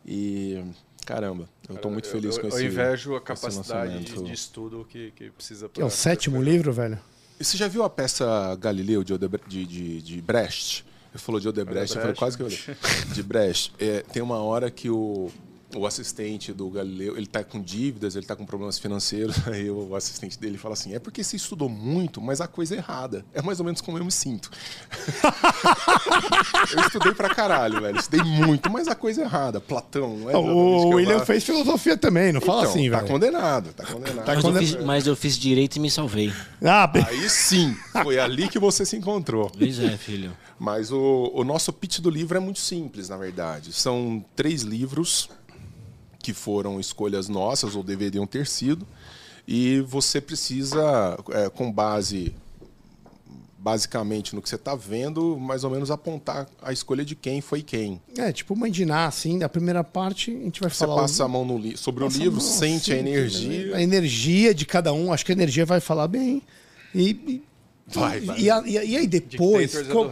E, caramba, eu estou muito feliz eu, com eu, esse Eu invejo a capacidade lançamento. de, de estudo que, que precisa Que é o sétimo livro, velho? E você já viu a peça Galileu de, Odebre- de, de, de Brecht? Ele falou de Odebrecht, eu falei Odebrecht. quase que eu li. De Brecht. É, tem uma hora que o, o assistente do Galileu, ele tá com dívidas, ele tá com problemas financeiros, aí o assistente dele fala assim, é porque você estudou muito, mas a coisa é errada. É mais ou menos como eu me sinto. eu estudei pra caralho, velho. Estudei muito, mas a coisa é errada. Platão, não é? O que eu William fez filosofia também, não fala Então, assim, tá velho. condenado, tá condenado. Tá Mas, eu quando- fiz, mas eu fiz direito e me salvei. Ah, be- Aí sim, foi ali que você se encontrou. Pois é, filho. Mas o, o nosso pitch do livro é muito simples, na verdade. São três livros que foram escolhas nossas, ou deveriam ter sido, e você precisa, é, com base basicamente no que você está vendo, mais ou menos apontar a escolha de quem foi quem. É, tipo mandinar, assim, a primeira parte a gente vai Você falar... passa a mão no li sobre Passa o a livro, mão, sente a assim, energia. A energia de cada um, acho que a energia vai falar bem. E, e- Vai, vai. E, a- e a- e aí depois. É Qual,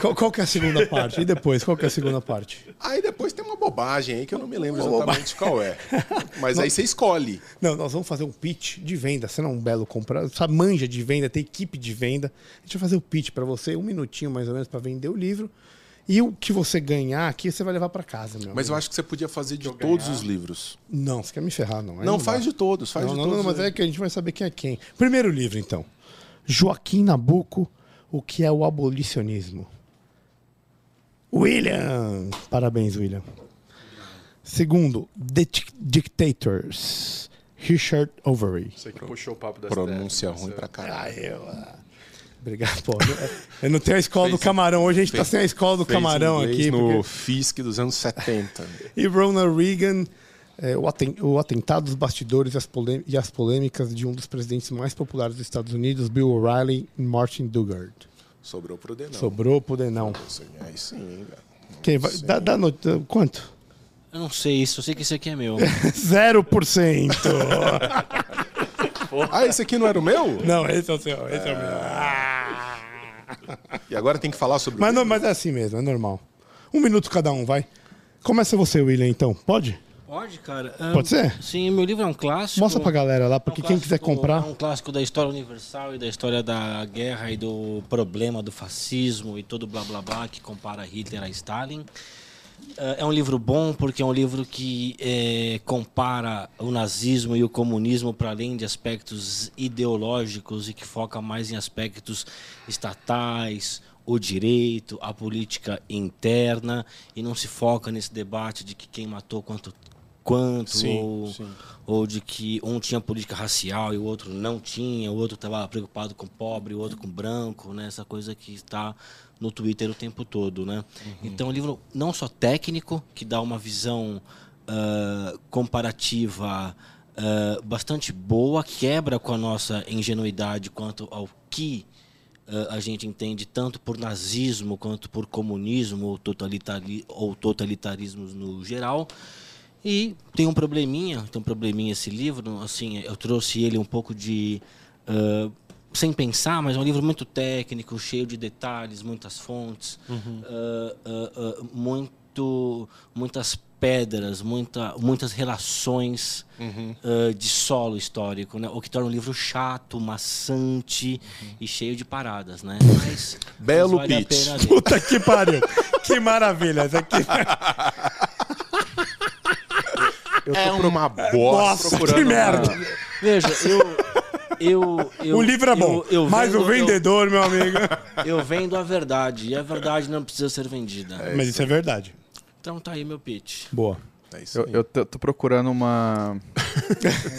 qual, qual que é a segunda parte? E depois, qual que é a segunda parte? Aí depois tem uma bobagem aí que eu não me lembro Uma exatamente qual é. Mas aí você escolhe. Não, nós vamos fazer um pitch de venda. Você não é um belo comprador, sabe, manja de venda, tem equipe de venda. A gente vai fazer o pitch para você, um minutinho mais ou menos, para vender o livro. E o que você ganhar aqui, você vai levar para casa, meu. Mas eu amigo. acho que você podia fazer de todos os livros. Não, você quer me ferrar, não. Aí Não, dá. faz de todos, faz Não, de não, todos. não, mas é que a gente vai saber quem é quem. Primeiro livro, então. Joaquim Nabuco, O que é o abolicionismo? William! Parabéns, William. Segundo, The Dic- Dictators, Richard Overy. Você que puxou o papo das Pronúncia terras, ruim você- pra caralho. Ah, eu, ah. Obrigado, pô. Eu- não tenho a escola Fez- do camarão. Hoje a gente tá fez- sem a escola do Fez camarão aqui. no porque- FISC dos anos 70. E Ronald Reagan, é, o, aten- o atentado dos bastidores e as, polê- e as polêmicas de um dos presidentes mais populares dos Estados Unidos, Bill O'Reilly e Martin Dugard. Sobrou pro Denão. Sobrou pro Denão. Aí, sim, cara. Quem vai, dá, dá no- quanto? Eu não sei isso, eu sei que esse aqui é meu. 0%. Ah, esse aqui não era o meu? não, esse é o seu. Esse é o meu. E agora tem que falar sobre Mas, o não, mas é assim mesmo, é normal. Um minuto cada um, vai. Começa você, William, então. Pode? Pode, cara. Ah, Pode ser? Sim, meu livro é um clássico. Mostra pra galera lá, É um porque quem quiser comprar. É um clássico da história universal e da história da guerra e do problema do fascismo e todo blá blá blá que compara Hitler a Stalin. É um livro bom porque é um livro que eh, compara o nazismo e o comunismo para além de aspectos ideológicos e que foca mais em aspectos estatais, o direito, a política interna e não se foca nesse debate de que quem matou quanto quanto Sim, ou, sim. ou de que um tinha política racial e o outro não tinha, o outro estava preocupado com pobre, o outro com branco, né? Essa coisa que está no Twitter o tempo todo, né? Então, é um livro não só técnico, que dá uma visão ah, comparativa ah, bastante boa, quebra com a nossa ingenuidade quanto ao que ah, a gente entende tanto por nazismo quanto por comunismo ou, totalitari ou totalitarismos no geral. E tem um probleminha, tem um probleminha esse livro, assim, eu trouxe ele um pouco de ah, sem pensar, mas é um livro muito técnico, cheio de detalhes, muitas fontes, ah, ah, ah, muito, muitas pedras, muita, muitas relações ah, de solo histórico, né? O que torna o livro chato, maçante e cheio de paradas, né? Mas, Belo mas vale. Puta que pariu. que maravilha. Aqui... Eu tô é uma bosta. Nossa, que merda. Veja, eu. eu, eu o livro é bom, eu- eu mas o vendo- eu- vendedor, meu amigo... Eu vendo a verdade, e a verdade não precisa ser vendida. mas isso é verdade. Então tá aí meu pitch. Boa. É isso Eu, aí. eu tô, tô procurando uma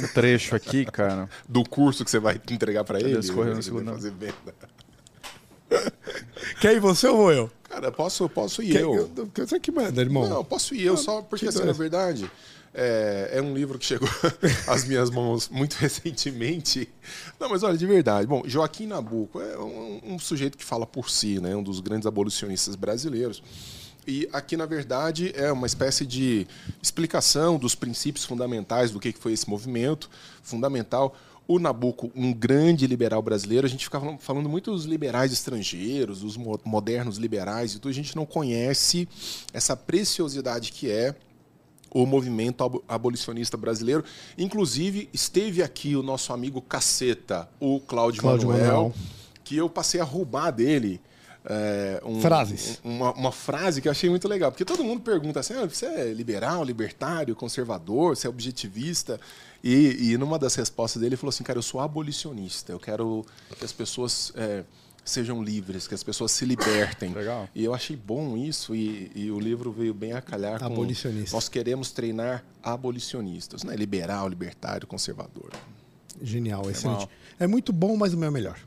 um trecho aqui, cara. Do curso que você vai entregar pra ele. escorreu no segundo. fazer venda. Quer ir você ou vou eu? Cara, posso, posso ir Quer, eu. sei que manda, irmão. Não, posso ir eu só porque, que assim, na verdade, é, é um livro que chegou às minhas mãos muito recentemente. Não, mas olha, de verdade. Bom, Joaquim Nabuco é um, um sujeito que fala por si, né? Um dos grandes abolicionistas brasileiros. E aqui, na verdade, é uma espécie de explicação dos princípios fundamentais do que que foi esse movimento fundamental. O Nabucco, um grande liberal brasileiro, a gente fica falando- muito dos liberais estrangeiros, os mo- modernos liberais e tudo, a gente não conhece essa preciosidade que é o movimento abo- abolicionista brasileiro. Inclusive, esteve aqui o nosso amigo Caceta, o Cláudio, Cláudio Manuel, Manuel. que eu passei a roubar dele. é, um- Frases. um- Uma, uma frase que eu achei muito legal. Porque todo mundo pergunta assim: ah, você é liberal, libertário, conservador, você é objetivista? E, e numa das respostas dele, ele falou assim: cara, eu sou abolicionista. Eu quero que as pessoas é, sejam livres, que as pessoas se libertem. Legal. E eu achei bom isso, e, e o livro veio bem a calhar com... Abolicionista. Nós queremos treinar abolicionistas, né? Liberal, libertário, conservador. Genial, excelente. É muito bom, mas o meu é melhor.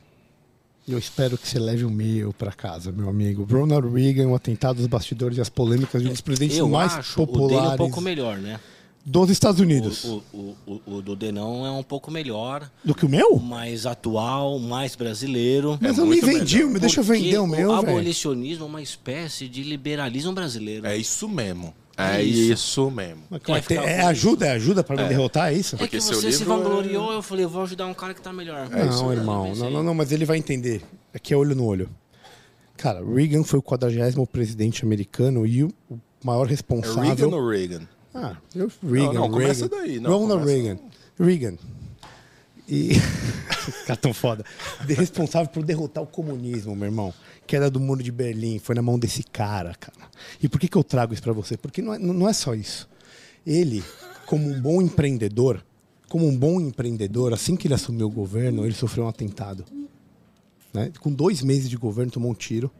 E eu espero que você leve o meu pra casa, meu amigo. Ronald Reagan, o atentado dos bastidores e as polêmicas de um dos presidentes Eu mais acho o dele populares um pouco melhor, né? Dos Estados Unidos. O, o, o, o do Denão é um pouco melhor, Do que o meu? mais atual, mais brasileiro. Mas eu me vendi, me deixa eu vender o meu, velho. abolicionismo é uma espécie de liberalismo brasileiro. É isso mesmo. É É isso. isso, mesmo. Mas, é com ajuda, é ajuda pra me derrotar, é isso? É Porque que seu você se livro é- vangloriou, eu falei, eu vou ajudar um cara que tá melhor. É isso não, mesmo. irmão, É isso não, não, não, mas ele vai entender. Aqui é olho no olho. Cara, Reagan foi o 40 presidente americano e o o maior É responsável. Reagan ou Reagan? Ah, eu, Reagan, não, começa Reagan. daí, não, Ronald começa- Reagan. Reagan. E. Os caras tão foda. Responsável por derrotar o comunismo, meu irmão. Queda do muro de Berlim. Foi na mão desse cara, cara. E por que, que eu trago isso pra você? Porque não é, não é só isso. Ele, como um bom empreendedor, como um bom empreendedor, assim que ele assumiu o governo, ele sofreu um atentado. Né? Com dois meses de governo, tomou um tiro.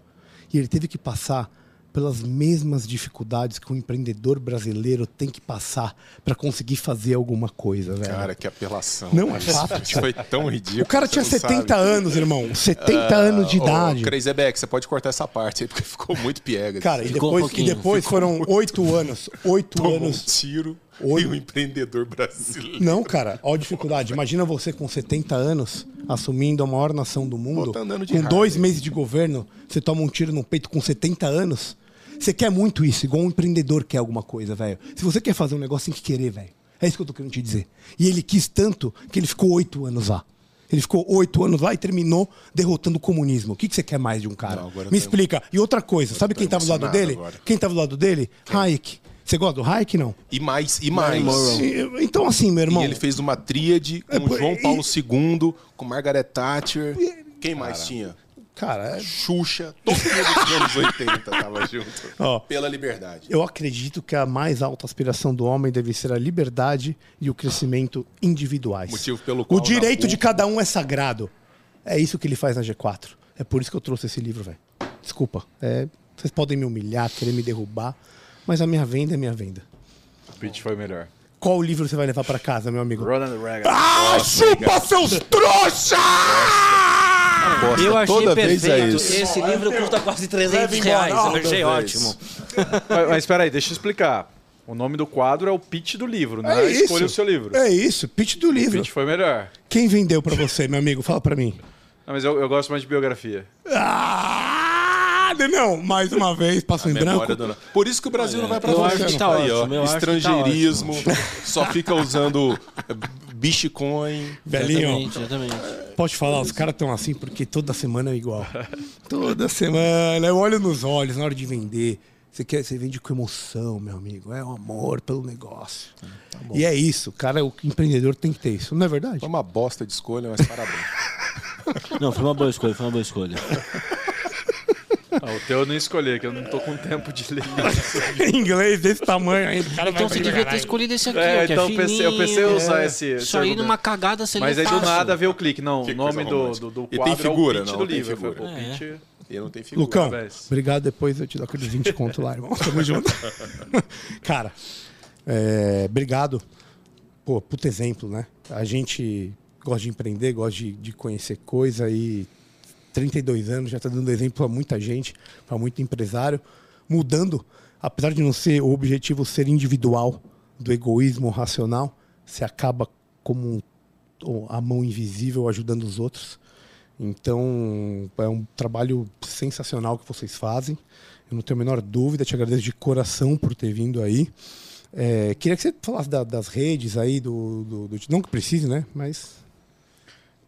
E ele teve que passar pelas mesmas dificuldades que o empreendedor brasileiro tem que passar para conseguir fazer alguma coisa, velho. Cara, que apelação. Não é Isso fácil. Foi tão ridículo. o cara tinha não 70 sabe. anos, irmão. 70 anos de Ô, idade. Crazy Beck, você pode cortar essa parte aí, porque ficou muito piega. Cara, e Ficou um depois, e depois foram oito anos. Oito Tomou um anos. tiro Oi. e um empreendedor brasileiro. Não, cara, olha a dificuldade. Imagina você com 70 anos assumindo a maior nação do mundo. Tá andando de com dois meses de governo, você toma um tiro no peito com 70 anos. Você quer muito isso, igual um empreendedor quer alguma coisa, velho. Se você quer fazer um negócio, tem que querer, velho. É isso que eu tô querendo te dizer. E ele quis tanto que ele ficou oito anos lá. Ele ficou oito anos lá e terminou derrotando o comunismo. O que, que você quer mais de um cara? Não, agora Me explica. E outra coisa, sabe quem tava do lado dele? agora. Quem tava do lado dele? Hayek. Você gosta do Hayek, não? E mais, e mais. E- Então, assim, meu irmão. E ele fez uma tríade com É, João e- Paulo II, com Margaret Thatcher. Quem mais tinha? Cara, é- Xuxa, todo mundo dos anos 80 tava junto. Ó. Pela liberdade. eu acredito que a mais alta aspiração do homem deve ser a liberdade e o crescimento individuais. Motivo pelo qual o direito de cada um é sagrado. É isso que ele faz na G4. É por isso que eu trouxe esse livro, velho. Desculpa. É, vocês podem me humilhar, querer me derrubar, mas a minha venda é minha venda. O pitch foi melhor. Qual livro você vai levar pra casa, meu amigo? Ronald Reagan. Ah, chupa seus trouxa! Eu achei toda vez é perfeito. isso. Esse livro custa quase 300 Leva embora. reais. Eu achei vez. ótimo. mas, mas espera aí, deixa eu explicar. O nome do quadro é o pitch do livro, não é, É isso. escolha o seu livro. É isso, pitch do O livro. pitch foi melhor. Quem vendeu pra você, meu amigo? Fala pra mim. Não, mas eu, eu gosto mais de biografia. Ah, não, mais uma vez, passo em branco. Do- Por isso que o Brasil não vai pra eu frente. acho que tá Aí, ó, acho que tá Estrangeirismo, só fica usando Bitcoin. Velhinho, Exatamente, exatamente. pode falar, os caras estão assim porque toda semana é igual. Toda semana, eu olho nos olhos na hora de vender. Você, quer, você vende com emoção, meu amigo. É o amor pelo negócio. e é isso, cara, o empreendedor tem que ter isso, não é verdade? Foi uma bosta de escolha, mas parabéns. Não, foi uma boa escolha, foi uma boa escolha. Ah, o teu eu não escolhi, que eu não tô com tempo de ler. em inglês desse tamanho ainda. cara Então você devia ter escolhido esse aqui, É, ó, que então é eu pensei- eu fininho. pensei em usar É. esse- Isso aí numa cagada você Mas aí do nada veio o clique. Não, o nome do, do, do E tem quadro figura, é o pitch não, do livro. Figura. pô, É. pitch... E não tem figura. Lucão, Parabéns. obrigado. Depois eu te dou aqueles 20 conto lá, irmão. Tamo junto. Cara, é, obrigado. Pô, puto exemplo, né? A gente gosta de empreender, gosta de, de conhecer coisa e 32 anos já tá dando exemplo pra muita gente, pra muito empresário, mudando, apesar de não ser o objetivo ser individual, do egoísmo racional, você acaba como a mão invisível ajudando os outros. Então, é um trabalho sensacional que vocês fazem. Eu não tenho a menor dúvida, te agradeço de coração por ter vindo aí. É, queria que você falasse da- das redes aí, do, do- do- Não que precise, né? Mas.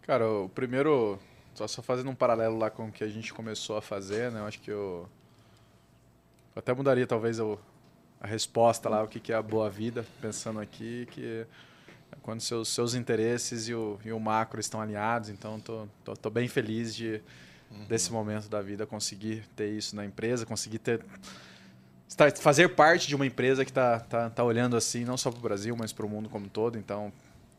Cara, o primeiro, só, só fazendo um paralelo lá com o que a gente começou a fazer, né? Eu acho que eu, eu até mudaria talvez o, a resposta lá, o que, que é a boa vida, pensando aqui que é quando seus, seus interesses e o, e o macro estão alinhados, então tô, tô, tô bem feliz de desse momento da vida conseguir ter isso na empresa, conseguir ter fazer parte de uma empresa que está tá, tá olhando assim, não só para o Brasil, mas para o mundo como um todo. Então,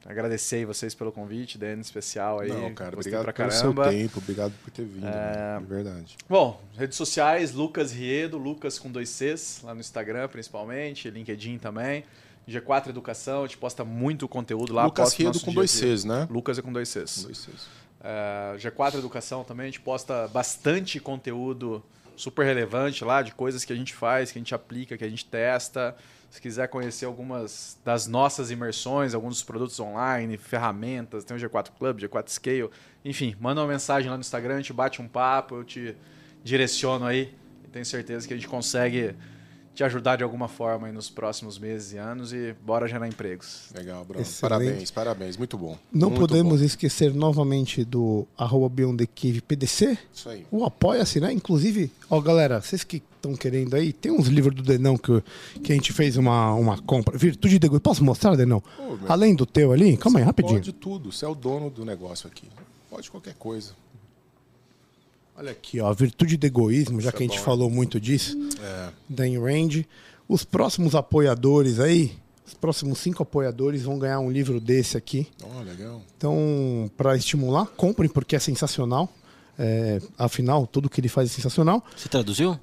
agradecer aí vocês pelo convite, Dan, em especial aí. Não, cara, Gostei obrigado pra pelo seu tempo, obrigado por ter vindo. É. É verdade. Bom, redes sociais, Lucas Riedo, Lucas com dois Cs, lá no Instagram principalmente, LinkedIn também. G4 Educação, a gente posta muito conteúdo lá. Lucas Riedo com dois. Cs, né? Lucas é com dois Cs. Com dois Cs. É, G4 Educação também, a gente posta bastante conteúdo super relevante lá, de coisas que a gente faz, que a gente aplica, que a gente testa. Se quiser conhecer algumas das nossas imersões, alguns dos produtos online, ferramentas, tem o G4 Club, G4 Scale, enfim, manda uma mensagem lá no Instagram, gente bate um papo, eu te direciono aí. E tenho certeza que a gente consegue te ajudar de alguma forma aí nos próximos meses e anos e bora gerar empregos. Legal, Bruno. Excelente. Parabéns, parabéns. Muito bom. Não Muito podemos bom. esquecer novamente do arroba Beyond the Cave PDC. Isso aí. O Apoia-se, né? Inclusive, ó, galera, vocês que estão querendo aí, tem uns livros do Denão que, que a gente fez uma, uma compra. Virtude de. Posso mostrar, Denão? Ô, meu- Além do teu ali? Calma aí, rapidinho. Pode tudo. Você é o dono do negócio aqui. Pode qualquer coisa. Olha aqui, ó. Virtude do Egoísmo, já Isso que é a gente bom, falou muito disso. É. Da Range. Os próximos apoiadores aí, os próximos cinco apoiadores vão ganhar um livro desse aqui. Oh, legal. Então, para estimular, comprem porque é sensacional. É, afinal, tudo que ele faz é sensacional. Você traduziu?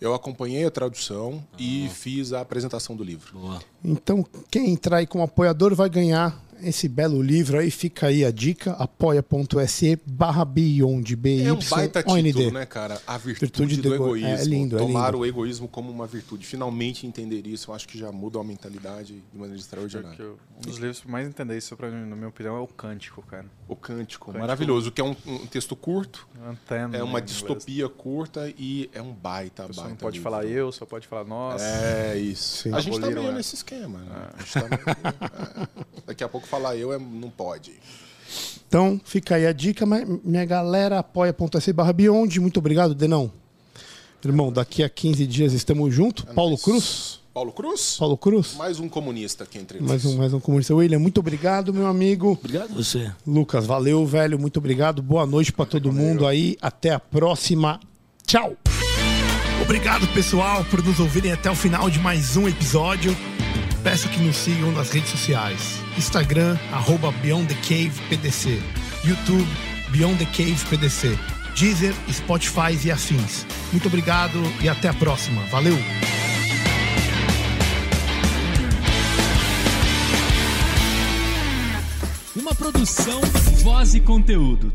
Eu acompanhei a tradução e fiz a apresentação do livro. Boa. Então, quem entrar aí como apoiador vai ganhar esse belo livro aí. Fica aí a dica, apoia.se barra Beyond, b É um baita título, né, cara? A virtude, Virtude do, do ego- egoísmo. é lindo, é Tomar lindo. o egoísmo como uma virtude. Finalmente entender isso, eu acho que já muda a mentalidade de maneira extraordinária. Porque um dos livros que mais entender isso, pra mim, na minha opinião, é o Cântico, cara. O Cântico, Cântico. maravilhoso, que é um, um texto curto, Antena. é uma inglês. distopia curta e é um baita, baita. não pode livro. falar eu, só pode falar nós. É isso. Sim. A gente tá meio né? nesse esquema. Né? A gente tá meio- é. Daqui a pouco falar eu é, não pode. Então, fica aí a dica, mas minha galera, apoia.se barra Beyond. Muito obrigado, Denão. Irmão, daqui a 15 dias estamos juntos. Paulo nóis. Cruz. Paulo Cruz? Paulo Cruz. Mais um comunista aqui entre Mais nós. um, mais um comunista. William, muito obrigado, meu amigo. Obrigado você. Lucas, valeu, velho. Muito obrigado. Boa noite pra todo mundo aí. Até a próxima. Tchau. Obrigado, pessoal, por nos ouvirem até o final de mais um episódio. Peço que nos sigam nas redes sociais. Instagram, arroba Beyond the Cave PDC. YouTube, Beyond the Cave PDC. Deezer, Spotify e afins. Muito obrigado e até a próxima. Valeu! Uma produção, voz e conteúdo.